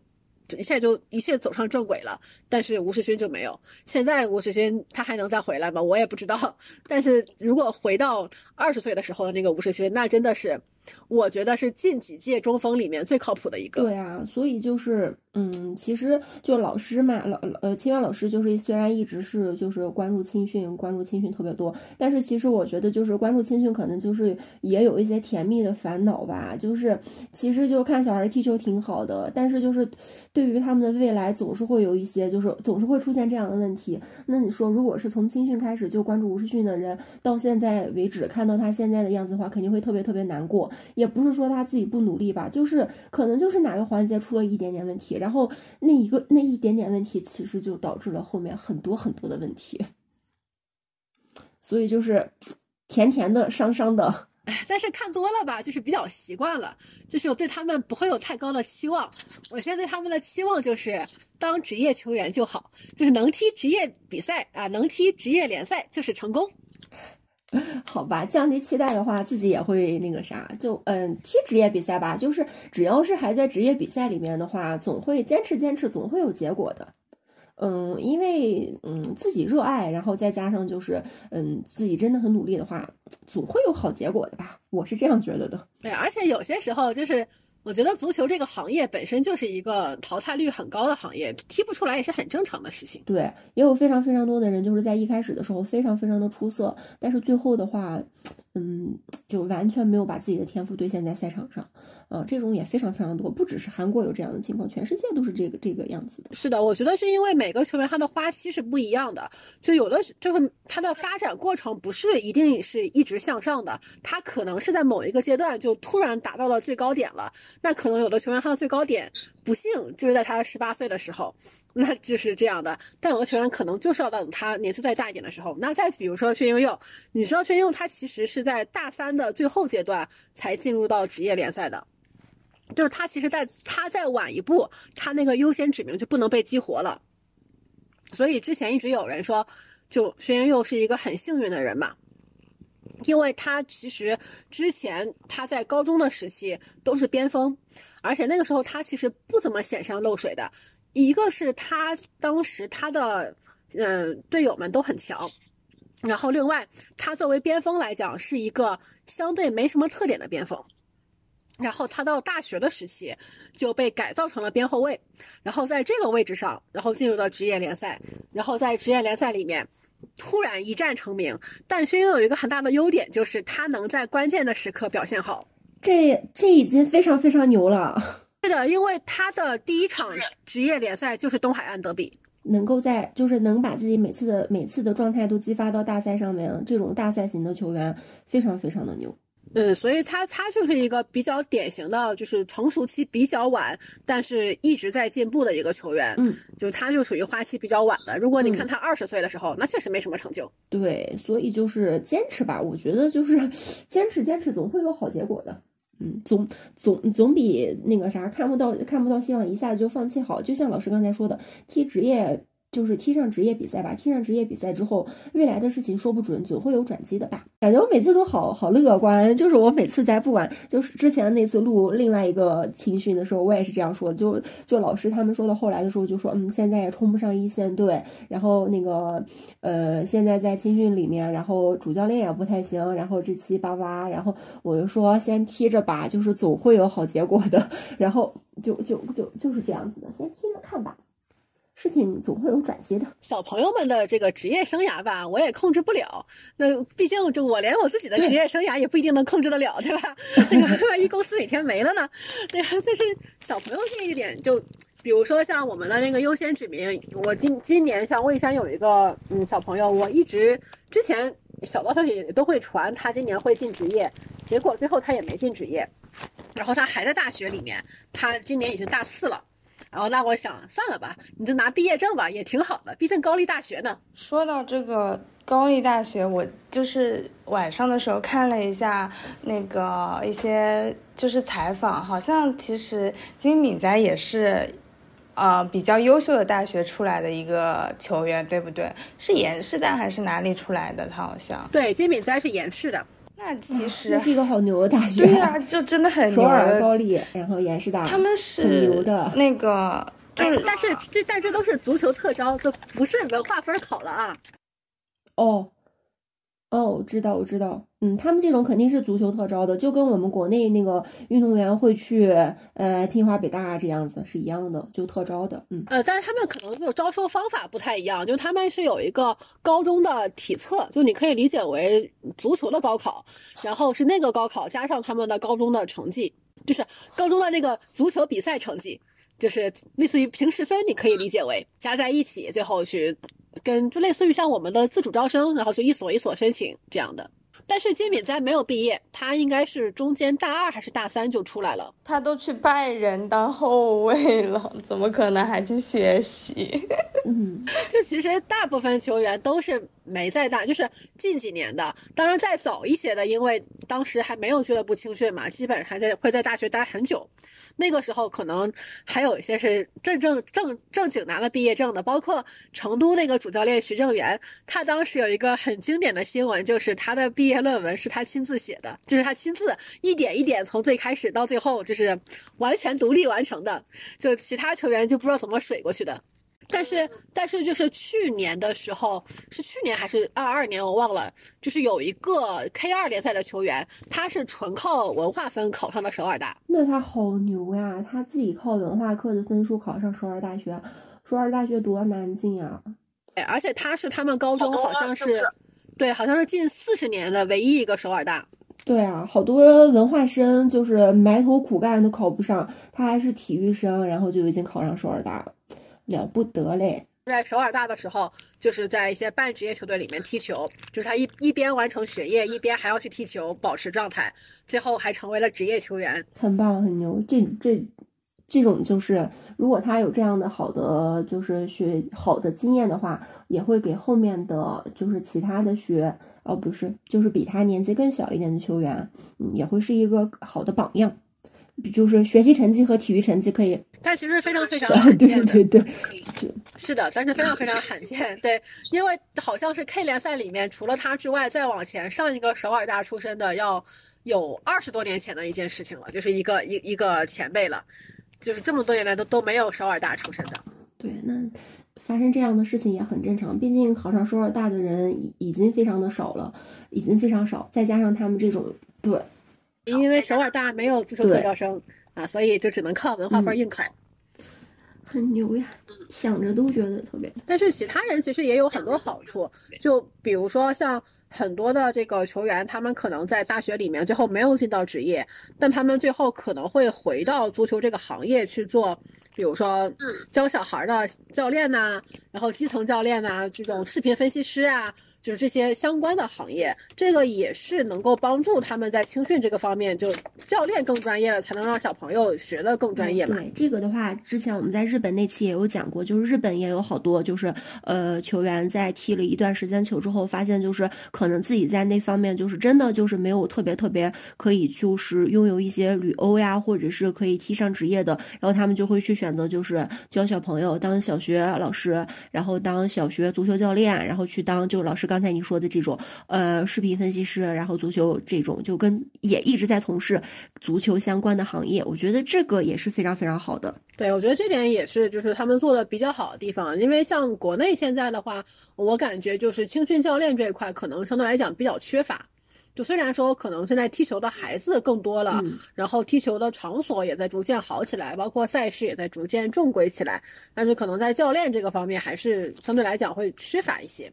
Speaker 2: 一下就一切走上正轨了。但是吴世勋就没有。现在吴世勋他还能再回来吗？我也不知道。<laughs> 但是如果回到二十岁的时候的那个吴世勋，那真的是。我觉得是近几届中锋里面最靠谱的一个。
Speaker 1: 对啊，所以就是，嗯，其实就老师嘛，老呃，清源老师就是虽然一直是就是关注青训，关注青训特别多，但是其实我觉得就是关注青训可能就是也有一些甜蜜的烦恼吧。就是其实就看小孩踢球挺好的，但是就是对于他们的未来总是会有一些，就是总是会出现这样的问题。那你说，如果是从青训开始就关注吴世训的人，到现在为止看到他现在的样子的话，肯定会特别特别难过。也不是说他自己不努力吧，就是可能就是哪个环节出了一点点问题，然后那一个那一点点问题，其实就导致了后面很多很多的问题，所以就是甜甜的，伤伤的。
Speaker 2: 但是看多了吧，就是比较习惯了，就是我对他们不会有太高的期望。我现在对他们的期望就是当职业球员就好，就是能踢职业比赛啊，能踢职业联赛就是成功。<laughs>
Speaker 1: 好吧，降低期待的话，自己也会那个啥，就嗯，踢职业比赛吧。就是只要是还在职业比赛里面的话，总会坚持坚持，总会有结果的。嗯，因为嗯自己热爱，然后再加上就是嗯自己真的很努力的话，总会有好结果的吧。我是这样觉得的。
Speaker 2: 对，而且有些时候就是。我觉得足球这个行业本身就是一个淘汰率很高的行业，踢不出来也是很正常的事情。
Speaker 1: 对，也有非常非常多的人就是在一开始的时候非常非常的出色，但是最后的话，嗯，就完全没有把自己的天赋兑现在赛场上。呃，这种也非常非常多，不只是韩国有这样的情况，全世界都是这个这个样子的。
Speaker 2: 是的，我觉得是因为每个球员他的花期是不一样的，就有的就是他的发展过程不是一定是一直向上的，他可能是在某一个阶段就突然达到了最高点了。那可能有的球员他的最高点不幸就是在他十八岁的时候，<laughs> 那就是这样的。但有的球员可能就是要等他年纪再大一点的时候。那再比如说薛英佑，你知道薛英佑他其实是在大三的最后阶段才进入到职业联赛的。就是他，其实，在他再晚一步，他那个优先指名就不能被激活了。所以之前一直有人说，就薛英佑是一个很幸运的人嘛，因为他其实之前他在高中的时期都是边锋，而且那个时候他其实不怎么显山露水的。一个是他当时他的嗯队友们都很强，然后另外他作为边锋来讲是一个相对没什么特点的边锋。然后他到大学的时期就被改造成了边后卫，然后在这个位置上，然后进入到职业联赛，然后在职业联赛里面突然一战成名。但薛英有一个很大的优点，就是他能在关键的时刻表现好。
Speaker 1: 这这已经非常非常牛了。
Speaker 2: 是的，因为他的第一场职业联赛就是东海岸德比。
Speaker 1: 能够在就是能把自己每次的每次的状态都激发到大赛上面，这种大赛型的球员非常非常的牛。
Speaker 2: 嗯，所以他他就是一个比较典型的，就是成熟期比较晚，但是一直在进步的一个球员。
Speaker 1: 嗯，
Speaker 2: 就是他就属于花期比较晚的。如果你看他二十岁的时候，那确实没什么成就。
Speaker 1: 对，所以就是坚持吧，我觉得就是坚 <laughs> 持坚持，总会有好结果的。嗯，总总总比那个啥看不到看不到希望一下子就放弃好。就像老师刚才说的，踢职业。就是踢上职业比赛吧，踢上职业比赛之后，未来的事情说不准，总会有转机的吧。感觉我每次都好好乐观，就是我每次在不管，就是之前那次录另外一个青训的时候，我也是这样说。就就老师他们说到后来的时候，就说嗯，现在也冲不上一线队，然后那个呃，现在在青训里面，然后主教练也不太行，然后这七八八，然后我就说先踢着吧，就是总会有好结果的。<laughs> 然后就就就就是这样子的，先踢着看吧。事情总会有转机的。
Speaker 2: 小朋友们的这个职业生涯吧，我也控制不了。那毕竟就我连我自己的职业生涯也不一定能控制得了，对吧？那个 <laughs> 万一公司哪天没了呢？对呀，就是小朋友这一点，就比如说像我们的那个优先指名，我今今年像魏山有一个嗯小朋友，我一直之前小道消息都会传他今年会进职业，结果最后他也没进职业，然后他还在大学里面，他今年已经大四了。然后那我想算了吧，你就拿毕业证吧，也挺好的，毕竟高丽大学呢。
Speaker 3: 说到这个高丽大学，我就是晚上的时候看了一下那个一些就是采访，好像其实金敏哉也是，呃，比较优秀的大学出来的一个球员，对不对？是延世的还是哪里出来的？他好像
Speaker 2: 对，金敏哉是延世的。
Speaker 3: 那其实
Speaker 1: 那是一个好牛的大学，
Speaker 3: 对呀，就真的很 <laughs> 牛。
Speaker 1: 首尔高丽，然后延世大，
Speaker 3: 他们是
Speaker 1: 很牛的。
Speaker 3: 那个，<laughs> 就是
Speaker 2: 但是这但这都是足球特招，都不是文化分考了啊。
Speaker 1: 哦。哦，我知道，我知道，嗯，他们这种肯定是足球特招的，就跟我们国内那个运动员会去呃清华北大这样子是一样的，就特招的，嗯，
Speaker 2: 呃，但是他们可能就招收方法不太一样，就他们是有一个高中的体测，就你可以理解为足球的高考，然后是那个高考加上他们的高中的成绩，就是高中的那个足球比赛成绩，就是类似于平时分，你可以理解为加在一起，最后去。跟就类似于像我们的自主招生，然后就一所一所申请这样的。但是金敏哉没有毕业，他应该是中间大二还是大三就出来了。
Speaker 3: 他都去拜仁当后卫了，怎么可能还去学习？<laughs>
Speaker 1: 嗯，
Speaker 2: 就其实大部分球员都是没在大，就是近几年的。当然再早一些的，因为当时还没有俱乐部青训嘛，基本还在会在大学待很久。那个时候可能还有一些是正正正正经拿了毕业证的，包括成都那个主教练徐正源，他当时有一个很经典的新闻，就是他的毕业论文是他亲自写的，就是他亲自一点一点从最开始到最后，就是完全独立完成的，就其他球员就不知道怎么水过去的。但是，但是就是去年的时候，是去年还是二二年，我忘了。就是有一个 K 二联赛的球员，他是纯靠文化分考上的首尔大。
Speaker 1: 那他好牛呀！他自己靠文化课的分数考上首尔大学，首尔大学多难进啊！
Speaker 2: 哎，而且他是他们高中好像是，对，好像是近四十年的唯一一个首尔大。
Speaker 1: 对啊，好多文化生就是埋头苦干都考不上，他还是体育生，然后就已经考上首尔大了。了不得嘞！
Speaker 2: 在首尔大的时候，就是在一些半职业球队里面踢球，就是他一一边完成学业，一边还要去踢球，保持状态，最后还成为了职业球员，
Speaker 1: 很棒，很牛。这这这种就是，如果他有这样的好的就是学好的经验的话，也会给后面的就是其他的学哦，不是，就是比他年纪更小一点的球员，嗯，也会是一个好的榜样。就是学习成绩和体育成绩可以，
Speaker 2: 但其实非常非常 <laughs> 罕见
Speaker 1: 对对对，
Speaker 2: 是的，但是非常非常罕见。对，因为好像是 K 联赛里面除了他之外，再往前上一个首尔大出身的要有二十多年前的一件事情了，就是一个一一个前辈了，就是这么多年来都都没有首尔大出身的。
Speaker 1: 对，那发生这样的事情也很正常，毕竟考上首尔大的人已已经非常的少了，已经非常少，再加上他们这种对。
Speaker 2: 因为首尔大没有足球特招生啊，所以就只能靠文化分硬考。
Speaker 1: 很牛呀，想着都觉得特别。
Speaker 2: 但是其他人其实也有很多好处，就比如说像很多的这个球员，他们可能在大学里面最后没有进到职业，但他们最后可能会回到足球这个行业去做，比如说教小孩的教练呐、然后基层教练呐、这种视频分析师啊。就是这些相关的行业，这个也是能够帮助他们在青训这个方面，就教练更专业了，才能让小朋友学的更专业嘛。
Speaker 1: 对这个的话，之前我们在日本那期也有讲过，就是日本也有好多就是呃球员在踢了一段时间球之后，发现就是可能自己在那方面就是真的就是没有特别特别可以就是拥有一些旅欧呀，或者是可以踢上职业的，然后他们就会去选择就是教小朋友当小学老师，然后当小学足球教练，然后去当就老师刚才你说的这种呃视频分析师，然后足球这种就跟也一直在从事足球相关的行业，我觉得这个也是非常非常好的。
Speaker 2: 对，我觉得这点也是，就是他们做的比较好的地方。因为像国内现在的话，我感觉就是青训教练这一块可能相对来讲比较缺乏。就虽然说可能现在踢球的孩子更多了，
Speaker 1: 嗯
Speaker 2: 然后踢球的场所也在逐渐好起来，包括赛事也在逐渐正规起来，但是可能在教练这个方面还是相对来讲会缺乏一些。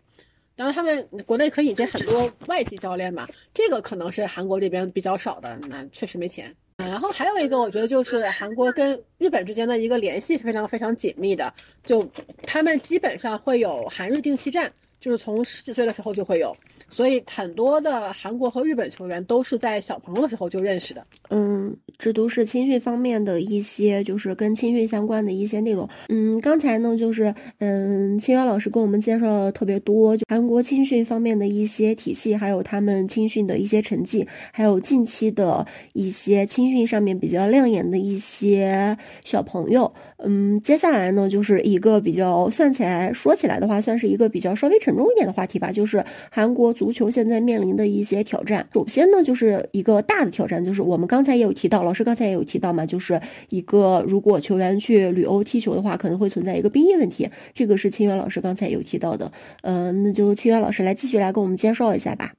Speaker 2: 然后，他们国内可以引进很多外籍教练嘛，这个可能是韩国这边比较少的，那确实没钱。然后还有一个，我觉得就是韩国跟日本之间的一个联系是非常非常紧密的，就他们基本上会有韩日定期战，就是从十几岁的时候就会有，所以很多的韩国和日本球员都是在小朋友的时候就认识的。
Speaker 1: 嗯，这都是青训方面的一些，就是跟青训相关的一些内容。嗯，刚才呢，就是嗯，清源老师跟我们介绍了特别多，就韩国青训方面的一些体系，还有他们青训的一些成绩，还有近期的一些青训上面比较亮眼的一些小朋友。嗯，接下来呢，就是一个比较算起来说起来的话，算是一个比较稍微成重一点的话题吧，就是韩国足球现在面临的一些挑战。首先呢，就是一个大的挑战，就是我们刚才也有提到，老师刚才也有提到嘛，就是一个如果球员去旅欧踢球的话，可能会存在一个兵役问题，这个是清源老师刚才有提到的。嗯、那就清源老师来继续来跟我们介绍一下吧。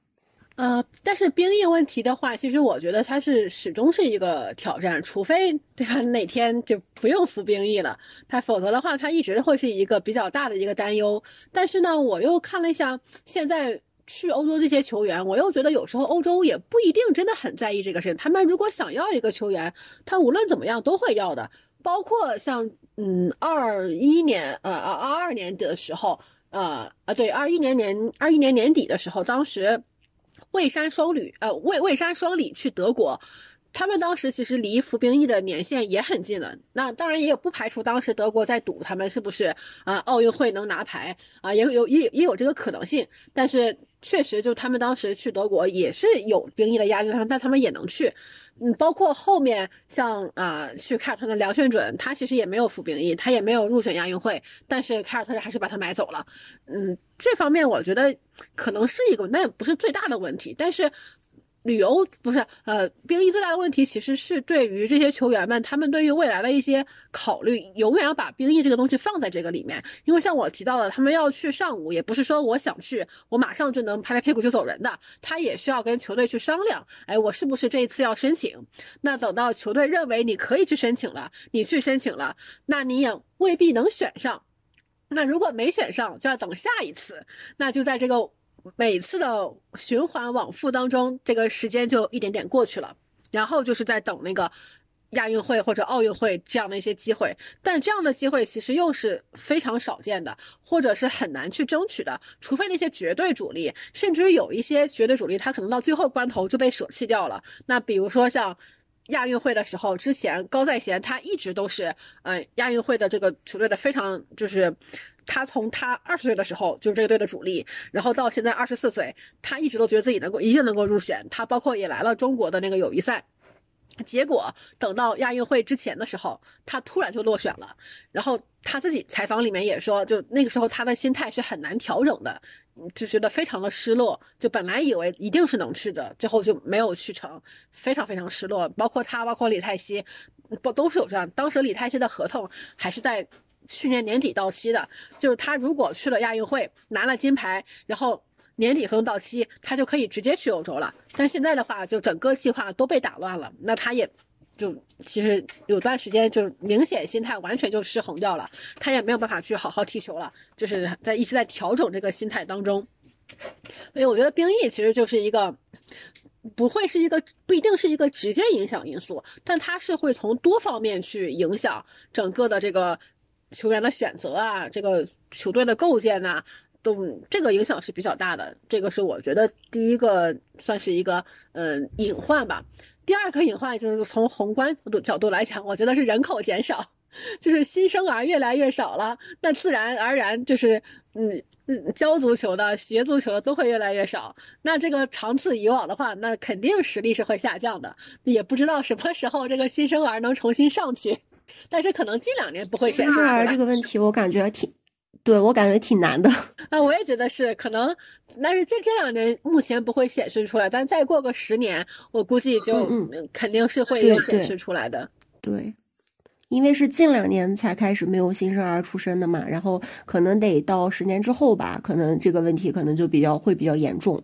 Speaker 2: 呃，但是兵役问题的话，其实我觉得它是始终是一个挑战，除非对吧哪天就不用服兵役了，它否则的话，它一直会是一个比较大的一个担忧。但是呢，我又看了一下现在去欧洲这些球员，我又觉得有时候欧洲也不一定真的很在意这个事情。他们如果想要一个球员，他无论怎么样都会要的，包括像嗯二一年呃呃二二年的时候，呃呃对二一年年二一年年底的时候，当时。蔚山双旅，呃，蔚蔚山双里去德国，他们当时其实离服兵役的年限也很近了。那当然也有不排除当时德国在赌他们是不是啊、奥运会能拿牌啊、也有也也有这个可能性。但是确实，就他们当时去德国也是有兵役的压力，但他们也能去。嗯，包括后面像啊、去凯尔特人的梁炫准，他其实也没有服兵役，他也没有入选亚运会，但是凯尔特人还是把他买走了。嗯，这方面我觉得可能是一个，那也不是最大的问题，但是。旅游不是呃，兵役最大的问题其实是对于这些球员们，他们对于未来的一些考虑，永远要把兵役这个东西放在这个里面。因为像我提到的，他们要去上午，也不是说我想去，我马上就能拍拍屁股就走人的，他也需要跟球队去商量，哎，我是不是这一次要申请？那等到球队认为你可以去申请了，你去申请了，那你也未必能选上。那如果没选上，就要等下一次，那就在这个每次的循环往复当中，这个时间就一点点过去了，然后就是在等那个亚运会或者奥运会这样的一些机会，但这样的机会其实又是非常少见的，或者是很难去争取的，除非那些绝对主力，甚至于有一些绝对主力，他可能到最后关头就被舍弃掉了。那比如说像。亚运会的时候，之前高在贤他一直都是，呃，亚运会的这个球队的非常就是，他从他二十岁的时候就是这个队的主力，然后到现在二十四岁，他一直都觉得自己能够一定能够入选，他包括也来了中国的那个友谊赛。结果等到亚运会之前的时候，他突然就落选了。然后他自己采访里面也说，就那个时候他的心态是很难调整的，就觉得非常的失落。就本来以为一定是能去的，最后就没有去成，非常非常失落。包括他，包括李泰熙，不都是有这样。当时李泰熙的合同还是在去年年底到期的，就是他如果去了亚运会拿了金牌，然后。年底合同到期，他就可以直接去欧洲了。但现在的话，就整个计划都被打乱了，那他也就其实有段时间就明显心态完全就失衡掉了，他也没有办法去好好踢球了，就是在一直在调整这个心态当中。所以我觉得兵役其实就是一个。不会是一个不一定是一个直接影响因素，但它是会从多方面去影响整个的这个球员的选择啊，这个球队的构建呐，都这个影响是比较大的。这个是我觉得第一个算是一个嗯隐患吧。第二个隐患就是从宏观角度来讲，我觉得是人口减少，<laughs> 就是新生儿越来越少了，那自然而然就是嗯。嗯，教足球的、学足球的都会越来越少。那这个长此以往的话，那肯定实力是会下降的。也不知道什么时候这个新生儿能重新上去，但是可能近两年不会显示出来。
Speaker 1: 这个问题我感觉挺，对我感觉挺难的。<laughs>
Speaker 2: 啊，我也觉得是可能，但是这这两年目前不会显示出来，但再过个十年，我估计就肯定是会有显示出来的。
Speaker 1: 对。因为是近两年才开始没有新生儿出生的嘛，然后可能得到十年之后吧，可能这个问题可能就比较会比较严重。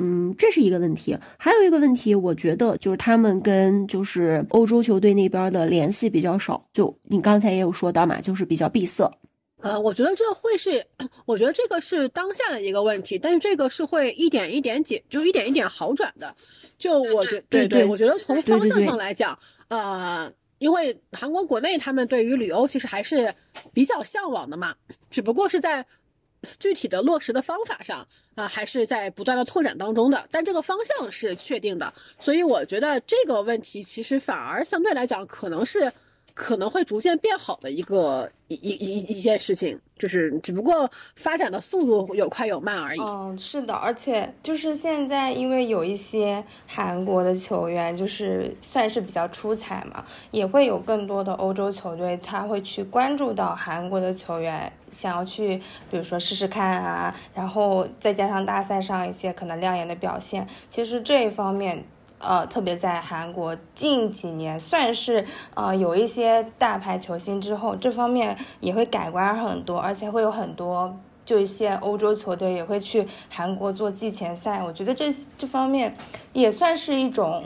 Speaker 1: 嗯，这是一个问题。还有一个问题，我觉得就是他们跟就是欧洲球队那边的联系比较少。就你刚才也有说到嘛，就是比较闭塞。
Speaker 2: 呃，我觉得这会是，我觉得这个是当下的一个问题，但是这个是会一点一点解，就一点一点好转的。就我觉对
Speaker 1: 对，
Speaker 2: 我觉得从方向上来讲，呃。因为韩国国内他们对于旅游其实还是比较向往的嘛，只不过是在具体的落实的方法上啊，还是在不断的拓展当中的。但这个方向是确定的，所以我觉得这个问题其实反而相对来讲可能是。可能会逐渐变好的一个一一一一件事情，就是只不过发展的速度有快有慢而已。
Speaker 3: 嗯，是的，而且就是现在，因为有一些韩国的球员，就是算是比较出彩嘛，也会有更多的欧洲球队，他会去关注到韩国的球员，想要去，比如说试试看啊，然后再加上大赛上一些可能亮眼的表现，其实这一方面。呃，特别在韩国近几年算是呃有一些大牌球星之后，这方面也会改观很多，而且会有很多就一些欧洲球队也会去韩国做季前赛。我觉得这这方面也算是一种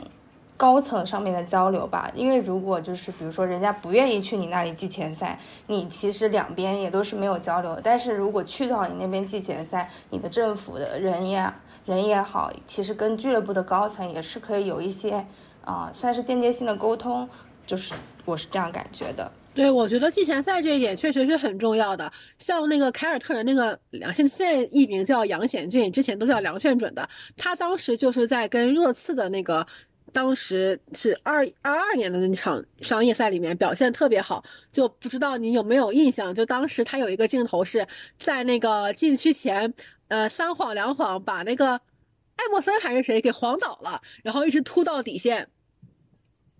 Speaker 3: 高层上面的交流吧。因为如果就是比如说人家不愿意去你那里季前赛，你其实两边也都是没有交流。但是如果去到你那边季前赛，你的政府的人呀。人也好，其实跟俱乐部的高层也是可以有一些，啊，算是间接性的沟通，就是我是这样感觉的。
Speaker 2: 对，我觉得季前赛这一点确实是很重要的。像那个凯尔特人那个梁，现现艺名叫杨显俊，之前都叫梁炫准的，他当时就是在跟热刺的那个，当时是二二二年的那场商业赛里面表现特别好，就不知道你有没有印象？就当时他有一个镜头是在那个禁区前。呃，三晃两晃把那个艾默森还是谁给晃倒了，然后一直突到底线，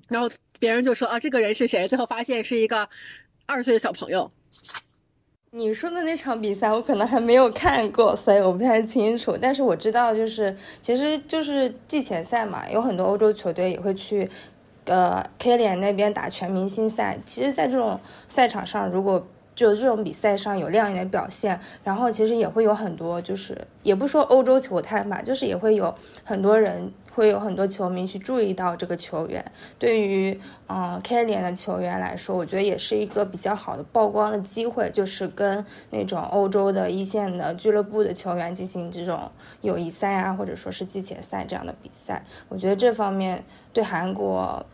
Speaker 2: 然后别人就说啊，这个人是谁？最后发现是一个二十岁的小朋友。
Speaker 3: 你说的那场比赛我可能还没有看过，所以我不太清楚。但是我知道，就是其实就是季前赛嘛，有很多欧洲球队也会去呃 K 联那边打全明星赛。其实，在这种赛场上，如果就这种比赛上有亮眼的表现，然后其实也会有很多，就是也不说欧洲球探吧，就是也会有很多人，会有很多球迷去注意到这个球员。对于嗯 K 联的球员来说，我觉得也是一个比较好的曝光的机会，就是跟那种欧洲的一线的俱乐部的球员进行这种友谊赛啊，或者说是季前赛这样的比赛。我觉得这方面对韩国。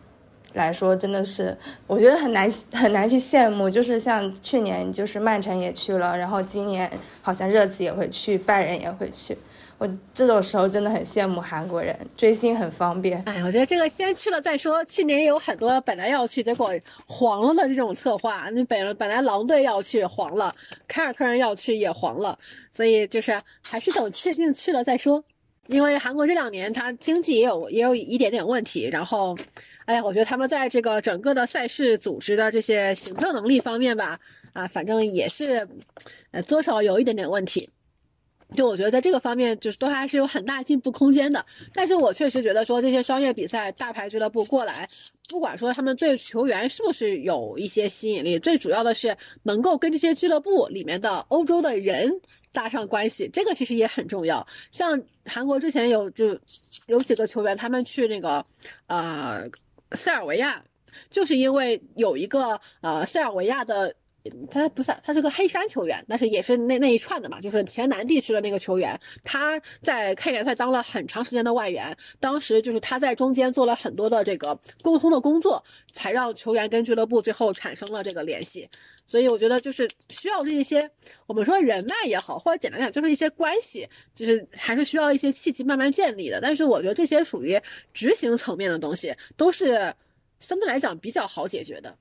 Speaker 3: 来说真的是，我觉得很难很难去羡慕。就是像去年，就是曼城也去了，然后今年好像热刺也会去，拜仁也会去。我这种时候真的很羡慕韩国人，追星很方便。
Speaker 2: 哎，我觉得这个先去了再说。去年有很多本来要去，结果黄了的这种策划。那本本来狼队要去黄了，凯尔特人要去也黄了，所以就是还是等确定去了再说。因为韩国这两年它经济也有也有一点点问题，然后。哎呀，我觉得他们在这个整个的赛事组织的这些行政能力方面吧，啊，反正也是，呃，多少有一点点问题。就我觉得在这个方面，就是都还是有很大进步空间的。但是我确实觉得说这些商业比赛，大牌俱乐部过来，不管说他们对球员是不是有一些吸引力，最主要的是能够跟这些俱乐部里面的欧洲的人搭上关系，这个其实也很重要。像韩国之前有就有几个球员，他们去那个，呃。塞尔维亚，就是因为有一个呃塞尔维亚的他不是他是个黑山球员，但是也是那那一串的嘛，就是前南地区的那个球员，他在开联赛当了很长时间的外援，当时就是他在中间做了很多的这个沟通的工作，才让球员跟俱乐部最后产生了这个联系。所以我觉得就是需要这些，我们说人脉也好，或者简单讲就是一些关系，就是还是需要一些契机慢慢建立的。但是我觉得这些属于执行层面的东西，都是相对来讲比较好解决的。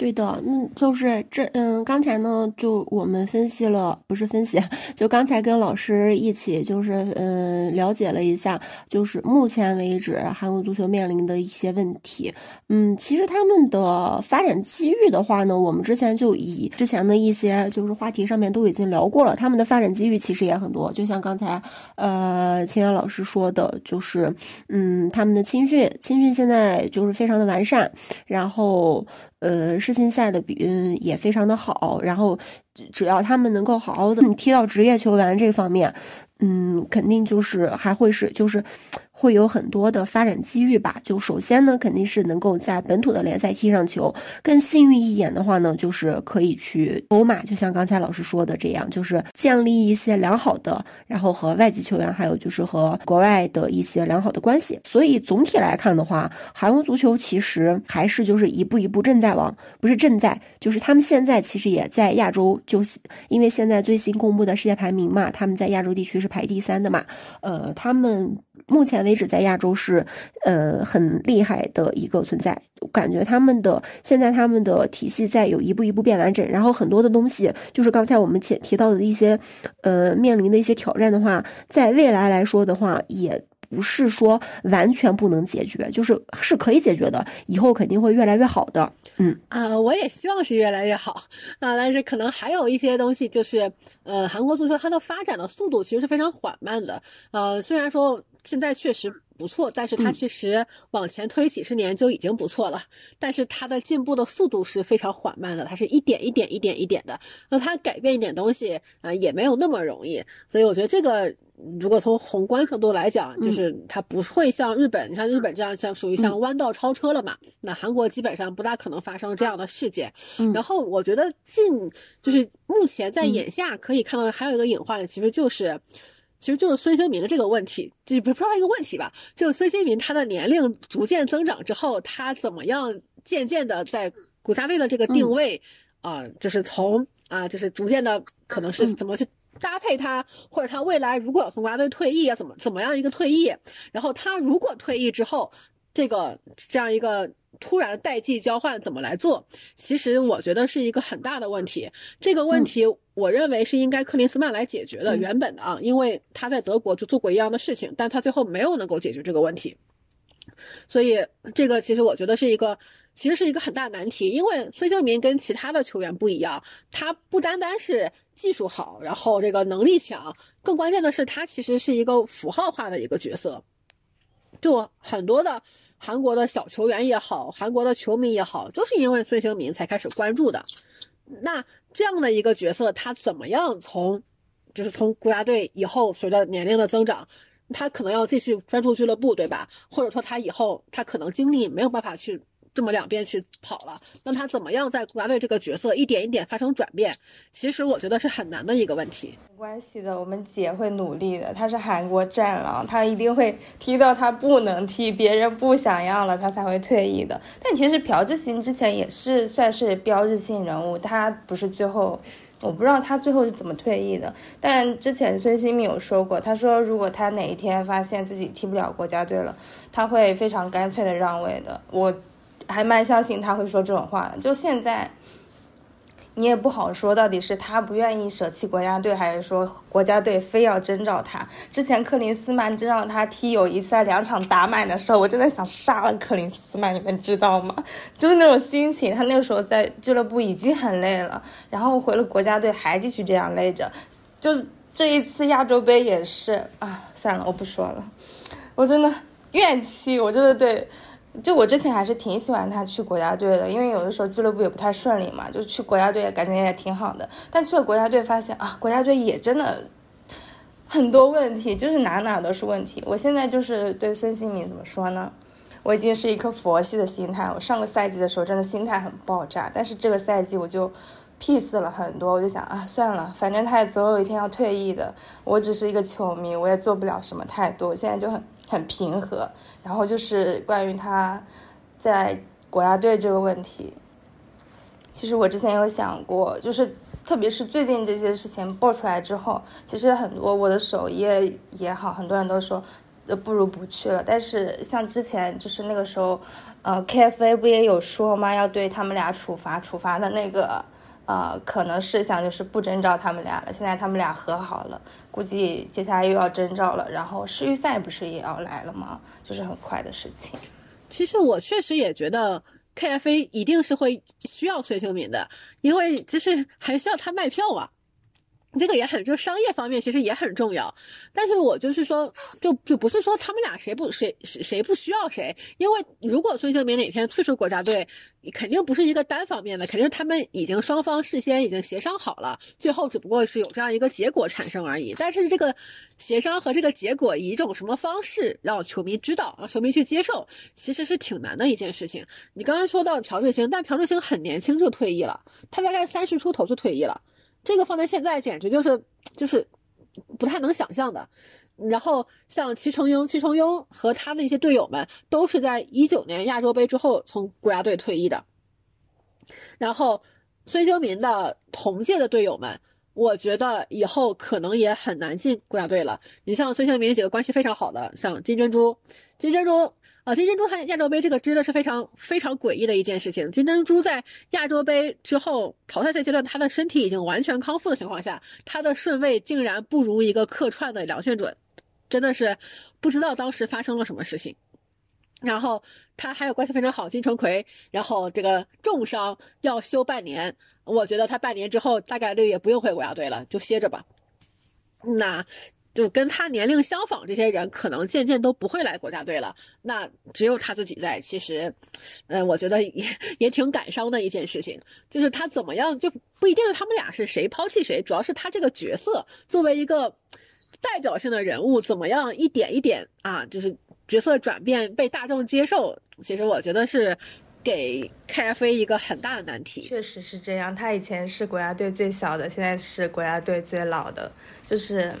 Speaker 1: 对的，那就是这嗯，刚才呢，就我们分析了，不是分析，就刚才跟老师一起就是嗯了解了一下，就是目前为止韩国足球面临的一些问题。嗯，其实他们的发展机遇的话呢，我们之前就以之前的一些就是话题上面都已经聊过了，他们的发展机遇其实也很多。就像刚才呃秦源老师说的，就是嗯他们的青训，青训现在就是非常的完善，然后。呃，世青赛的比嗯也非常的好，然后只要他们能够好好的踢到职业球员这方面，嗯，肯定就是还会是就是。会有很多的发展机遇吧。就首先呢，肯定是能够在本土的联赛踢上球。更幸运一点的话呢，就是可以去欧马，就像刚才老师说的这样，就是建立一些良好的，然后和外籍球员，还有就是和国外的一些良好的关系。所以总体来看的话，韩国足球其实还是就是一步一步正在往，不是正在，就是他们现在其实也在亚洲，就是因为现在最新公布的世界排名嘛，他们在亚洲地区是排第三的嘛，呃，他们。目前为止，在亚洲是，呃，很厉害的一个存在。感觉他们的现在他们的体系在有一步一步变完整，然后很多的东西，就是刚才我们前提到的一些，呃，面临的一些挑战的话，在未来来说的话，也不是说完全不能解决，就是是可以解决的，以后肯定会越来越好的。嗯
Speaker 2: 啊，我也希望是越来越好啊，但是可能还有一些东西，就是呃，韩国足球它的发展的速度其实是非常缓慢的。呃，虽然说。现在确实不错，但是它其实往前推几十年就已经不错了。但是它的进步的速度是非常缓慢的，它是一点一点、一点一点的。那它改变一点东西，呃，也没有那么容易。所以我觉得这个，如果从宏观角度来讲，就是它不会像日本，像日本这样，像属于像弯道超车了嘛。那韩国基本上不大可能发生这样的事件。然后我觉得近就是目前在眼下可以看到的还有一个隐患，其实就是。其实就是孙兴民的这个问题，就不不知道一个问题吧。就孙兴民他的年龄逐渐增长之后，他怎么样渐渐的在国家队的这个定位啊，就是从啊，就是逐渐的可能是怎么去搭配他，或者他未来如果从国家队退役啊，怎么怎么样一个退役？然后他如果退役之后，这个这样一个。突然代际交换怎么来做？其实我觉得是一个很大的问题。这个问题，我认为是应该克林斯曼来解决的。原本的啊，因为他在德国就做过一样的事情，但他最后没有能够解决这个问题。所以这个其实我觉得是一个，其实是一个很大的难题。因为孙兴民跟其他的球员不一样，他不单单是技术好，然后这个能力强，更关键的是他其实是一个符号化的一个角色，就很多的。韩国的小球员也好，韩国的球迷也好，就是因为孙兴民才开始关注的。那这样的一个角色，他怎么样从，就是从国家队以后，随着年龄的增长，他可能要继续专注俱乐部，对吧？或者说他以后他可能精力没有办法去。这么两边去跑了，那他怎么样在国家队这个角色一点一点发生转变？其实我觉得是很难的一个问题。
Speaker 3: 没关系的，我们姐会努力的。她是韩国战狼，她一定会踢到她不能踢，别人不想要了，她才会退役的。但其实朴智星之前也是算是标志性人物，他不是最后，我不知道他最后是怎么退役的。但之前孙兴慜有说过，他说如果他哪一天发现自己踢不了国家队了，他会非常干脆的让位的。我。还蛮相信他会说这种话。就现在，你也不好说到底是他不愿意舍弃国家队，还是说国家队非要征召他。之前克林斯曼征召他踢友谊赛两场打满的时候，我真的想杀了克林斯曼，你们知道吗？就是那种心情。他那个时候在俱乐部已经很累了，然后回了国家队还继续这样累着。就是这一次亚洲杯也是啊，算了，我不说了。我真的怨气，我真的对。就我之前还是挺喜欢他去国家队的，因为有的时候俱乐部也不太顺利嘛，就去国家队感觉也挺好的。但去了国家队发现啊，国家队也真的很多问题，就是哪哪都是问题。我现在就是对孙兴民怎么说呢？我已经是一颗佛系的心态。我上个赛季的时候真的心态很爆炸，但是这个赛季我就 peace 了很多。我就想啊，算了，反正他也总有一天要退役的，我只是一个球迷，我也做不了什么太多。现在就很很平和。然后就是关于他在国家队这个问题，其实我之前有想过，就是特别是最近这些事情爆出来之后，其实很多我的首页也好，很多人都说。不如不去了。但是像之前就是那个时候，呃，KFA 不也有说吗？要对他们俩处罚，处罚的那个呃可能事项就是不征召他们俩了。现在他们俩和好了，估计接下来又要征召了。然后世预赛不是也要来了吗？就是很快的事情。
Speaker 2: 其实我确实也觉得 KFA 一定是会需要崔兴敏的，因为就是还需要他卖票啊。这个也很，就商业方面其实也很重要，但是我就是说，就就不是说他们俩谁不谁谁谁不需要谁，因为如果孙兴民哪天退出国家队，肯定不是一个单方面的，肯定他们已经双方事先已经协商好了，最后只不过是有这样一个结果产生而已。但是这个协商和这个结果以一种什么方式让球迷知道，让球迷去接受，其实是挺难的一件事情。你刚刚说到朴智星，但朴智星很年轻就退役了，他大概三十出头就退役了。这个放在现在简直就是就是不太能想象的。然后像齐成庸，齐成庸和他的一些队友们都是在一九年亚洲杯之后从国家队退役的。然后孙兴民的同届的队友们，我觉得以后可能也很难进国家队了。你像孙兴民几个关系非常好的，像金珍珠，金珍珠。金珍珠他亚洲杯这个真的是非常非常诡异的一件事情。金珍珠在亚洲杯之后淘汰赛阶段，他的身体已经完全康复的情况下，他的顺位竟然不如一个客串的梁炫准，真的是不知道当时发生了什么事情。然后他还有关系非常好金城奎，然后这个重伤要休半年，我觉得他半年之后大概率也不用回国家队了，就歇着吧。那。就跟他年龄相仿这些人，可能渐渐都不会来国家队了。那只有他自己在。其实，呃，我觉得也也挺感伤的一件事情。就是他怎么样，就不一定是他们俩是谁抛弃谁，主要是他这个角色作为一个代表性的人物，怎么样一点一点啊，就是角色转变被大众接受。其实我觉得是给 KFA 一个很大的难题。
Speaker 3: 确实是这样。他以前是国家队最小的，现在是国家队最老的，就是。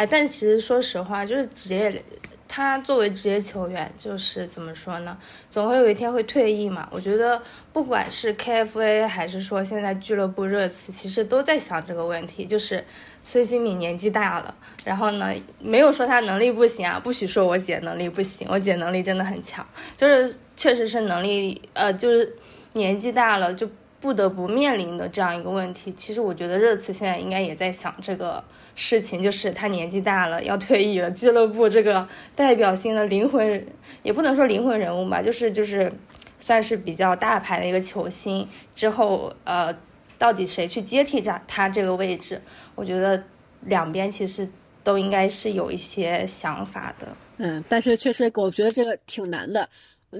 Speaker 3: 哎，但其实说实话，就是职业，他作为职业球员，就是怎么说呢？总会有一天会退役嘛。我觉得不管是 KFA 还是说现在俱乐部热刺，其实都在想这个问题。就是孙兴敏年纪大了，然后呢，没有说他能力不行啊，不许说我姐能力不行，我姐能力真的很强，就是确实是能力，呃，就是年纪大了就不得不面临的这样一个问题。其实我觉得热刺现在应该也在想这个。事情就是他年纪大了，要退役了。俱乐部这个代表性的灵魂，也不能说灵魂人物吧，就是就是，算是比较大牌的一个球星。之后，呃，到底谁去接替他他这个位置？我觉得两边其实都应该是有一些想法的。
Speaker 2: 嗯，但是确实，我觉得这个挺难的。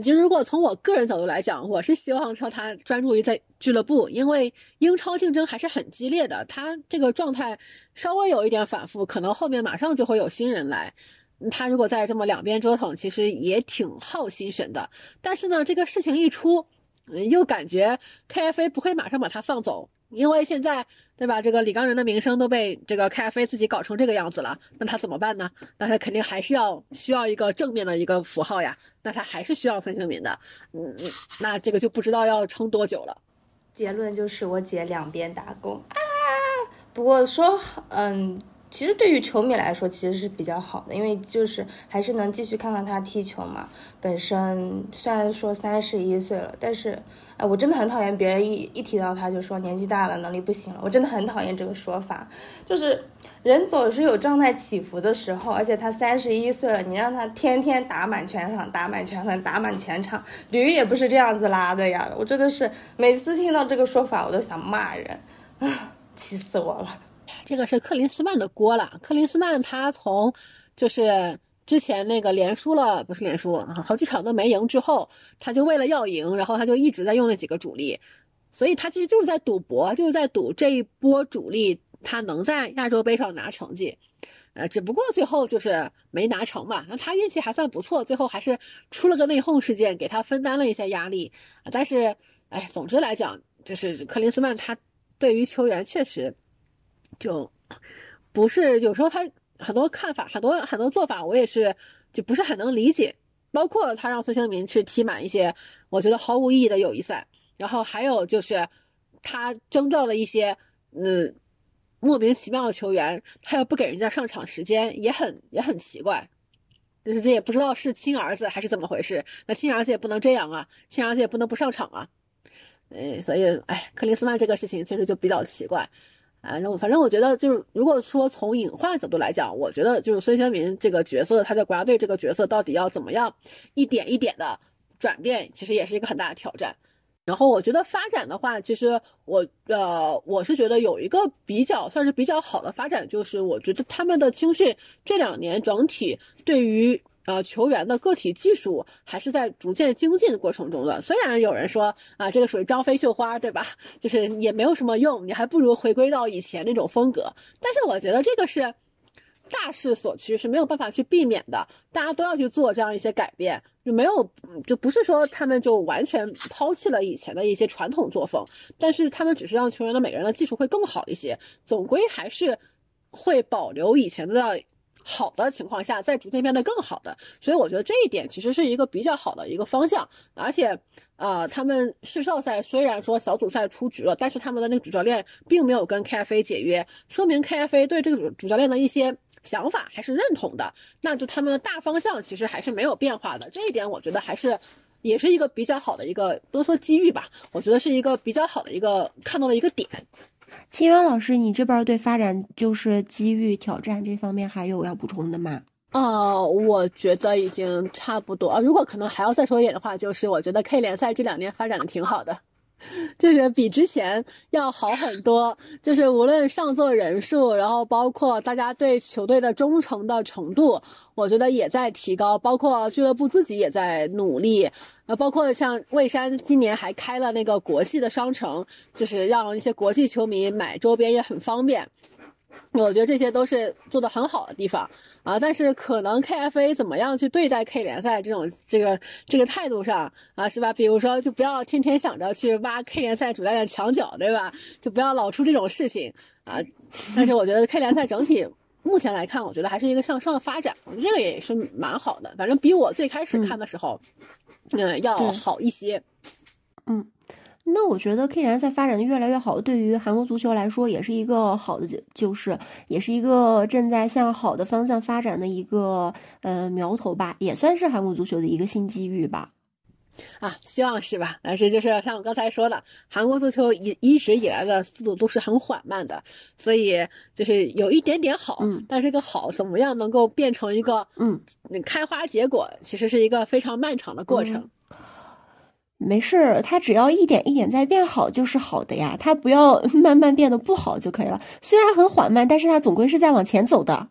Speaker 2: 其实，如果从我个人角度来讲，我是希望说他专注于在俱乐部，因为英超竞争还是很激烈的。他这个状态稍微有一点反复，可能后面马上就会有新人来。他如果在这么两边折腾，其实也挺耗心神的。但是呢，这个事情一出，又感觉 KFA 不会马上把他放走。因为现在，对吧？这个李刚仁的名声都被这个 KFA 自己搞成这个样子了，那他怎么办呢？那他肯定还是要需要一个正面的一个符号呀。那他还是需要孙兴民的，嗯嗯，那这个就不知道要撑多久了。
Speaker 3: 结论就是我姐两边打工啊。不过说，嗯。其实对于球迷来说，其实是比较好的，因为就是还是能继续看看他踢球嘛。本身虽然说三十一岁了，但是，哎，我真的很讨厌别人一一提到他就说年纪大了，能力不行了。我真的很讨厌这个说法。就是人总是有状态起伏的时候，而且他三十一岁了，你让他天天打满全场，打满全场，打满全场，驴也不是这样子拉的呀。我真的是每次听到这个说法，我都想骂人，气死我了。
Speaker 2: 这个是克林斯曼的锅了。克林斯曼他从就是之前那个连输了，不是连输，好几场都没赢之后，他就为了要赢，然后他就一直在用那几个主力，所以他其实就是在赌博，就是在赌这一波主力他能在亚洲杯上拿成绩，呃，只不过最后就是没拿成嘛。那他运气还算不错，最后还是出了个内讧事件，给他分担了一些压力。但是，哎，总之来讲，就是克林斯曼他。对于球员确实就不是有时候他很多看法、很多很多做法，我也是就不是很能理解。包括他让孙兴民去踢满一些我觉得毫无意义的友谊赛，然后还有就是他征召了一些嗯莫名其妙的球员，他又不给人家上场时间，也很也很奇怪。就是这也不知道是亲儿子还是怎么回事，那亲儿子也不能这样啊，亲儿子也不能不上场啊。哎，所以哎，克林斯曼这个事情确实就比较奇怪。啊，那我反正我觉得就是，如果说从隐患角度来讲，我觉得就是孙兴民这个角色，他在国家队这个角色到底要怎么样一点一点的转变，其实也是一个很大的挑战。然后我觉得发展的话，其实我呃，我是觉得有一个比较算是比较好的发展，就是我觉得他们的青训这两年整体对于。呃，球员的个体技术还是在逐渐精进过程中的。虽然有人说啊，这个属于张飞绣花，对吧？<laughs> 就是也没有什么用，你还不如回归到以前那种风格。但是我觉得这个是大势所趋，是没有办法去避免的。大家都要去做这样一些改变，就没有就不是说他们就完全抛弃了以前的一些传统作风，但是他们只是让球员的每个人的技术会更好一些，总归还是会保留以前的。好的情况下，再逐渐变得更好的，所以我觉得这一点其实是一个比较好的一个方向。而且，呃，他们世少赛虽然说小组赛出局了，但是他们的那个主教练并没有跟 KFA 解约，说明 KFA 对这个主主教练的一些想法还是认同的。那就他们的大方向其实还是没有变化的，这一点我觉得还是也是一个比较好的一个，不能说机遇吧，我觉得是一个比较好的一个看到的一个点。
Speaker 1: 秦源老师，你这边对发展就是机遇挑战这方面还有要补充的吗？
Speaker 2: 哦，我觉得已经差不多。如果可能还要再说一点的话，就是我觉得 K 联赛这两年发展的挺好的，就是比之前要好很多。就是无论上座人数，然后包括大家对球队的忠诚的程度，我觉得也在提高。包括俱乐部自己也在努力。呃，包括像蔚山今年还开了那个国际的商城，就是让一些国际球迷买周边也很方便。我觉得这些都是做的很好的地方啊。但是可能 KFA 怎么样去对待 K 联赛这种这个这个态度上啊，是吧？比如说，就不要天天想着去挖 K 联赛主教练墙角，对吧？就不要老出这种事情啊。但是我觉得 K 联赛整体目前来看，我觉得还是一个向上的发展，我觉得这个也是蛮好的。反正比我最开始看的时候。嗯，要好一些。
Speaker 1: 嗯，那我觉得 K 联赛发展的越来越好，对于韩国足球来说也是一个好的，就是也是一个正在向好的方向发展的一个呃苗头吧，也算是韩国足球的一个新机遇吧。
Speaker 2: 啊，希望是吧？但是就是像我刚才说的，韩国足球一一直以来的速度都是很缓慢的，所以就是有一点点好，
Speaker 1: 嗯，
Speaker 2: 但这个好怎么样能够变成一个
Speaker 1: 嗯
Speaker 2: 开花结果，其实是一个非常漫长的过程。
Speaker 1: 没事，他只要一点一点在变好就是好的呀，他不要 <laughs> 慢慢变得不好就可以了。虽然很缓慢，但是他总归是在往前走的。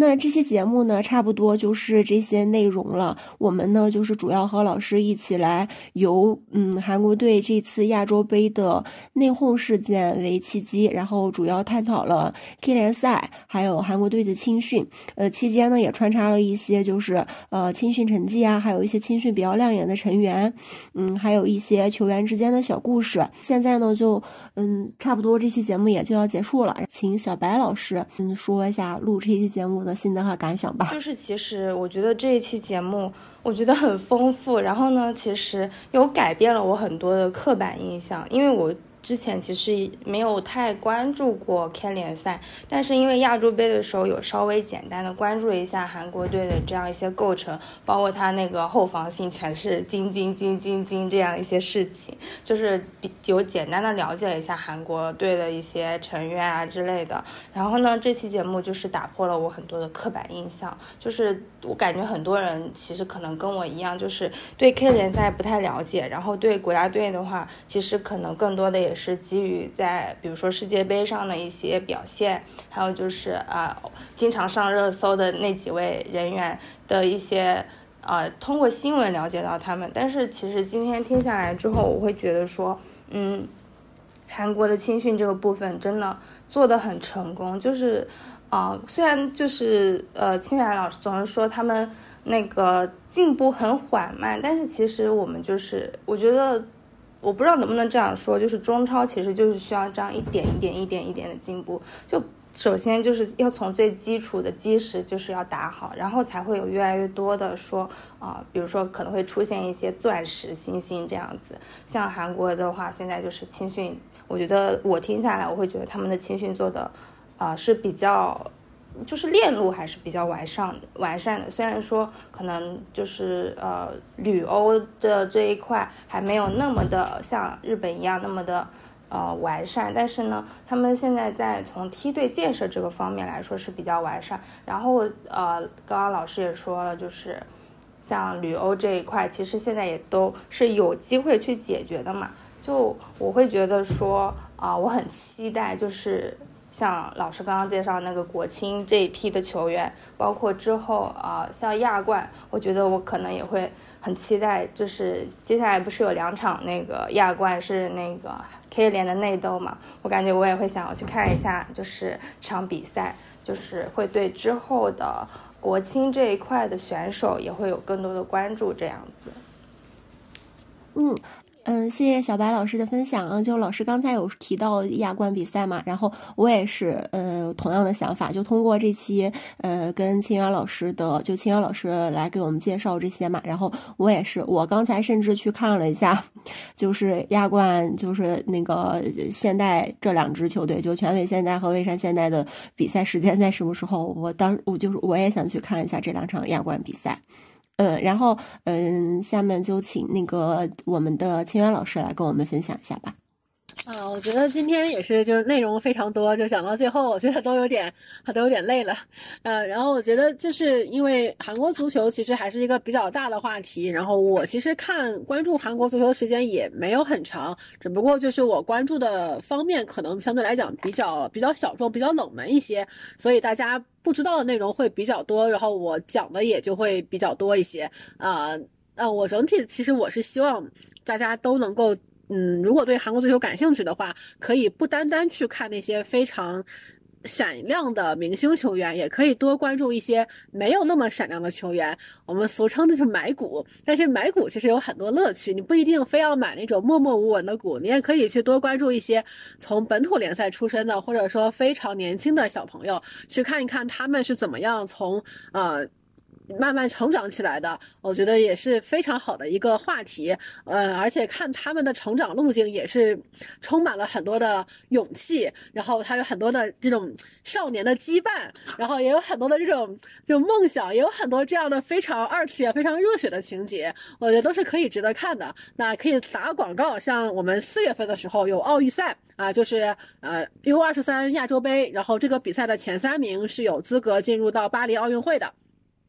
Speaker 1: 那这期节目呢，差不多就是这些内容了。我们呢，就是主要和老师一起来由嗯韩国队这次亚洲杯的内讧事件为契机，然后主要探讨了 K 联赛，还有韩国队的青训。呃，期间呢也穿插了一些就是呃青训成绩啊，还有一些青训比较亮眼的成员，嗯，还有一些球员之间的小故事。现在呢，就嗯差不多这期节目也就要结束了，请小白老师嗯说一下录这期节目。的心得和感想吧，
Speaker 3: 就是其实我觉得这一期节目我觉得很丰富，然后呢，其实有改变了我很多的刻板印象，因为我。之前其实没有太关注过 K 联赛，但是因为亚洲杯的时候有稍微简单的关注一下韩国队的这样一些构成，包括他那个后防线全是金金金金金这样一些事情，就是有简单的了解了一下韩国队的一些成员啊之类的。然后呢，这期节目就是打破了我很多的刻板印象，就是我感觉很多人其实可能跟我一样，就是对 K 联赛不太了解，然后对国家队的话，其实可能更多的也是。基于在比如说世界杯上的一些表现，还有就是啊，经常上热搜的那几位人员的一些呃，通过新闻了解到他们。但是其实今天听下来之后，我会觉得说，嗯，韩国的青训这个部分真的做的很成功。就是啊，虽然就是呃，青远老师总是说他们那个进步很缓慢，但是其实我们就是我觉得。我不知道能不能这样说，就是中超其实就是需要这样一点一点、一点一点的进步。就首先就是要从最基础的基石就是要打好，然后才会有越来越多的说啊，比如说可能会出现一些钻石新星这样子。像韩国的话，现在就是青训，我觉得我听下来，我会觉得他们的青训做的啊是比较。就是链路还是比较完善完善的，虽然说可能就是呃旅欧的这一块还没有那么的像日本一样那么的呃完善，但是呢，他们现在在从梯队建设这个方面来说是比较完善。然后呃，刚刚老师也说了，就是像旅欧这一块，其实现在也都是有机会去解决的嘛。就我会觉得说啊，我很期待就是。像老师刚刚介绍那个国青这一批的球员，包括之后啊，像亚冠，我觉得我可能也会很期待。就是接下来不是有两场那个亚冠是那个 K 联的内斗嘛？我感觉我也会想要去看一下，就是场比赛，就是会对之后的国青这一块的选手也会有更多的关注，这样子。
Speaker 1: 嗯。嗯，谢谢小白老师的分享啊！就老师刚才有提到亚冠比赛嘛，然后我也是呃同样的想法，就通过这期呃跟清源老师的，就清源老师来给我们介绍这些嘛，然后我也是，我刚才甚至去看了一下，就是亚冠，就是那个现代这两支球队，就全伟现代和蔚山现代的比赛时间在什么时候？我当我就是我也想去看一下这两场亚冠比赛。嗯，然后嗯，下面就请那个我们的清源老师来跟我们分享一下吧。
Speaker 2: 啊，我觉得今天也是，就是内容非常多，就讲到最后，我觉得都有点，都有点累了。呃，然后我觉得就是因为韩国足球其实还是一个比较大的话题，然后我其实看关注韩国足球时间也没有很长，只不过就是我关注的方面可能相对来讲比较比较小众、比较冷门一些，所以大家不知道的内容会比较多，然后我讲的也就会比较多一些。啊，呃，我整体其实我是希望大家都能够。嗯，如果对韩国足球感兴趣的话，可以不单单去看那些非常闪亮的明星球员，也可以多关注一些没有那么闪亮的球员。我们俗称的就是买股，但是买股其实有很多乐趣，你不一定非要买那种默默无闻的股，你也可以去多关注一些从本土联赛出身的，或者说非常年轻的小朋友，去看一看他们是怎么样从呃。慢慢成长起来的，我觉得也是非常好的一个话题。呃，而且看他们的成长路径也是充满了很多的勇气，然后他有很多的这种少年的羁绊，然后也有很多的这种就梦想，也有很多这样的非常二次元、非常热血的情节，我觉得都是可以值得看的。那可以打广告，像我们四月份的时候有奥运赛啊，就是呃 U 二十三亚洲杯，然后这个比赛的前三名是有资格进入到巴黎奥运会的。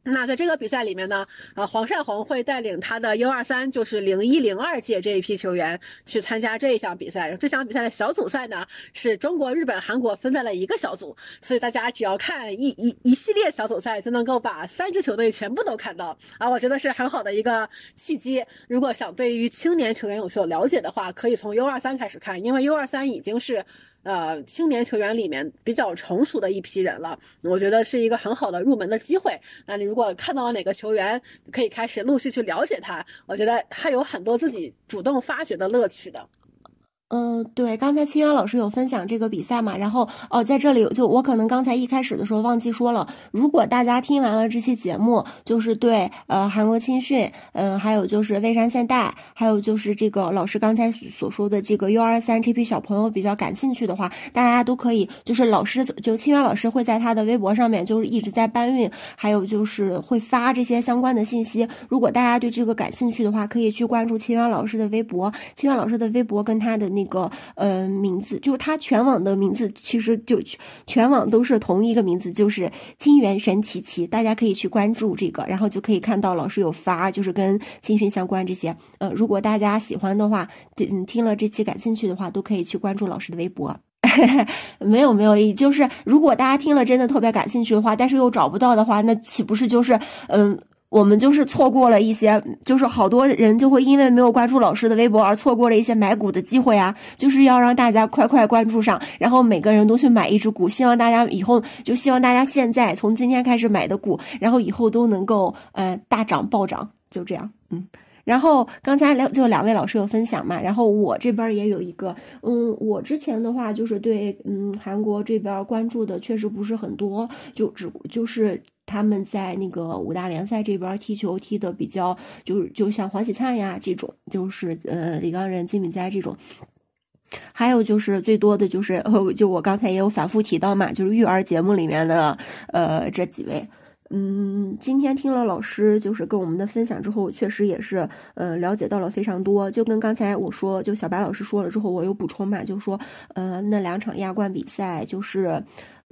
Speaker 2: 那在这个比赛里面呢，呃，黄善宏会带领他的 U 二三，就是零一零二届这一批球员去参加这一项比赛。这项比赛的小组赛呢，是中国、日本、韩国分在了一个小组，所以大家只要看一一一系列小组赛，就能够把三支球队全部都看到啊！我觉得是很好的一个契机。如果想对于青年球员有所了解的话，可以从 U 二三开始看，因为 U 二三已经是。呃，青年球员里面比较成熟的一批人了，我觉得是一个很好的入门的机会。那你如果看到了哪个球员，可以开始陆续去了解他，我觉得还有很多自己主动发掘的乐趣的。
Speaker 1: 嗯，对，刚才清源老师有分享这个比赛嘛，然后哦，在这里就我可能刚才一开始的时候忘记说了，如果大家听完了这期节目，就是对呃韩国青训，嗯，还有就是蔚山现代，还有就是这个老师刚才所说的这个 U 二三这批小朋友比较感兴趣的话，大家都可以，就是老师就清源老师会在他的微博上面就是一直在搬运，还有就是会发这些相关的信息。如果大家对这个感兴趣的话，可以去关注清源老师的微博，清源老师的微博跟他的那。个呃名字就是他全网的名字，其实就全网都是同一个名字，就是金元神奇奇，大家可以去关注这个，然后就可以看到老师有发，就是跟金训相关这些。呃，如果大家喜欢的话，嗯，听了这期感兴趣的话，都可以去关注老师的微博。<laughs> 没有没有，就是如果大家听了真的特别感兴趣的话，但是又找不到的话，那岂不是就是嗯？我们就是错过了一些，就是好多人就会因为没有关注老师的微博而错过了一些买股的机会啊！就是要让大家快快关注上，然后每个人都去买一只股，希望大家以后就希望大家现在从今天开始买的股，然后以后都能够呃大涨暴涨，就这样，嗯。然后刚才两就两位老师有分享嘛，然后我这边也有一个，嗯，我之前的话就是对，嗯，韩国这边关注的确实不是很多，就只就是他们在那个五大联赛这边踢球踢的比较，就是就像黄喜灿呀这种，就是呃李刚仁、金敏哉这种。还有就是最多的就是，就我刚才也有反复提到嘛，就是育儿节目里面的呃这几位。嗯，今天听了老师就是跟我们的分享之后，确实也是呃了解到了非常多。就跟刚才我说，就小白老师说了之后，我有补充嘛，就说呃那两场亚冠比赛就是。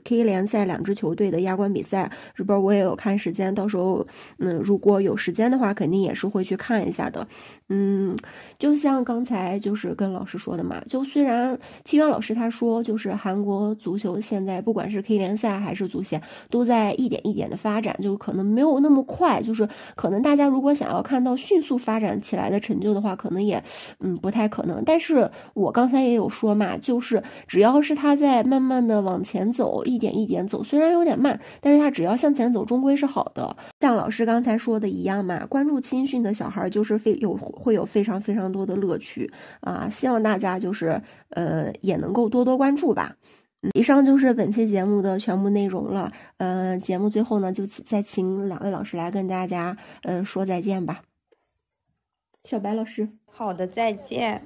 Speaker 1: K 联赛两支球队的亚冠比赛，这边我也有看时间，到时候嗯，如果有时间的话，肯定也是会去看一下的。嗯，就像刚才就是跟老师说的嘛，就虽然七元老师他说，就是韩国足球现在不管是 K 联赛还是足协，都在一点一点的发展，就可能没有那么快，就是可能大家如果想要看到迅速发展起来的成就的话，可能也嗯不太可能。但是我刚才也有说嘛，就是只要是他在慢慢的往前走一。点一点走，虽然有点慢，但是他只要向前走，终归是好的。像老师刚才说的一样嘛，关注青训的小孩就是非有会有非常非常多的乐趣啊！希望大家就是呃也能够多多关注吧。以上就是本期节目的全部内容了。呃，节目最后呢，就再请两位老师来跟大家呃说再见吧。小白老师，
Speaker 3: 好的，再见。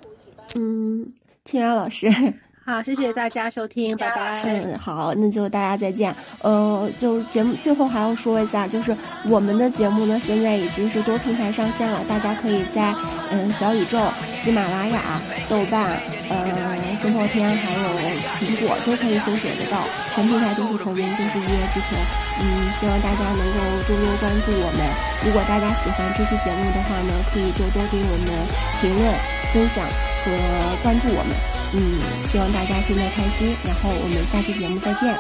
Speaker 1: 嗯，清源老师。
Speaker 2: 好，谢谢大家收听，拜拜。
Speaker 1: 嗯，好，那就大家再见。呃，就节目最后还要说一下，就是我们的节目呢，现在已经是多平台上线了，大家可以在嗯小宇宙、喜马拉雅、豆瓣、呃生破天还有苹果都可以搜索得到，全平台都是同名，就是一叶之球。嗯，希望大家能够多多关注我们。如果大家喜欢这期节目的话呢，可以多多给我们评论、分享和关注我们。嗯，希望大家听得开心，然后我们下期节目再见。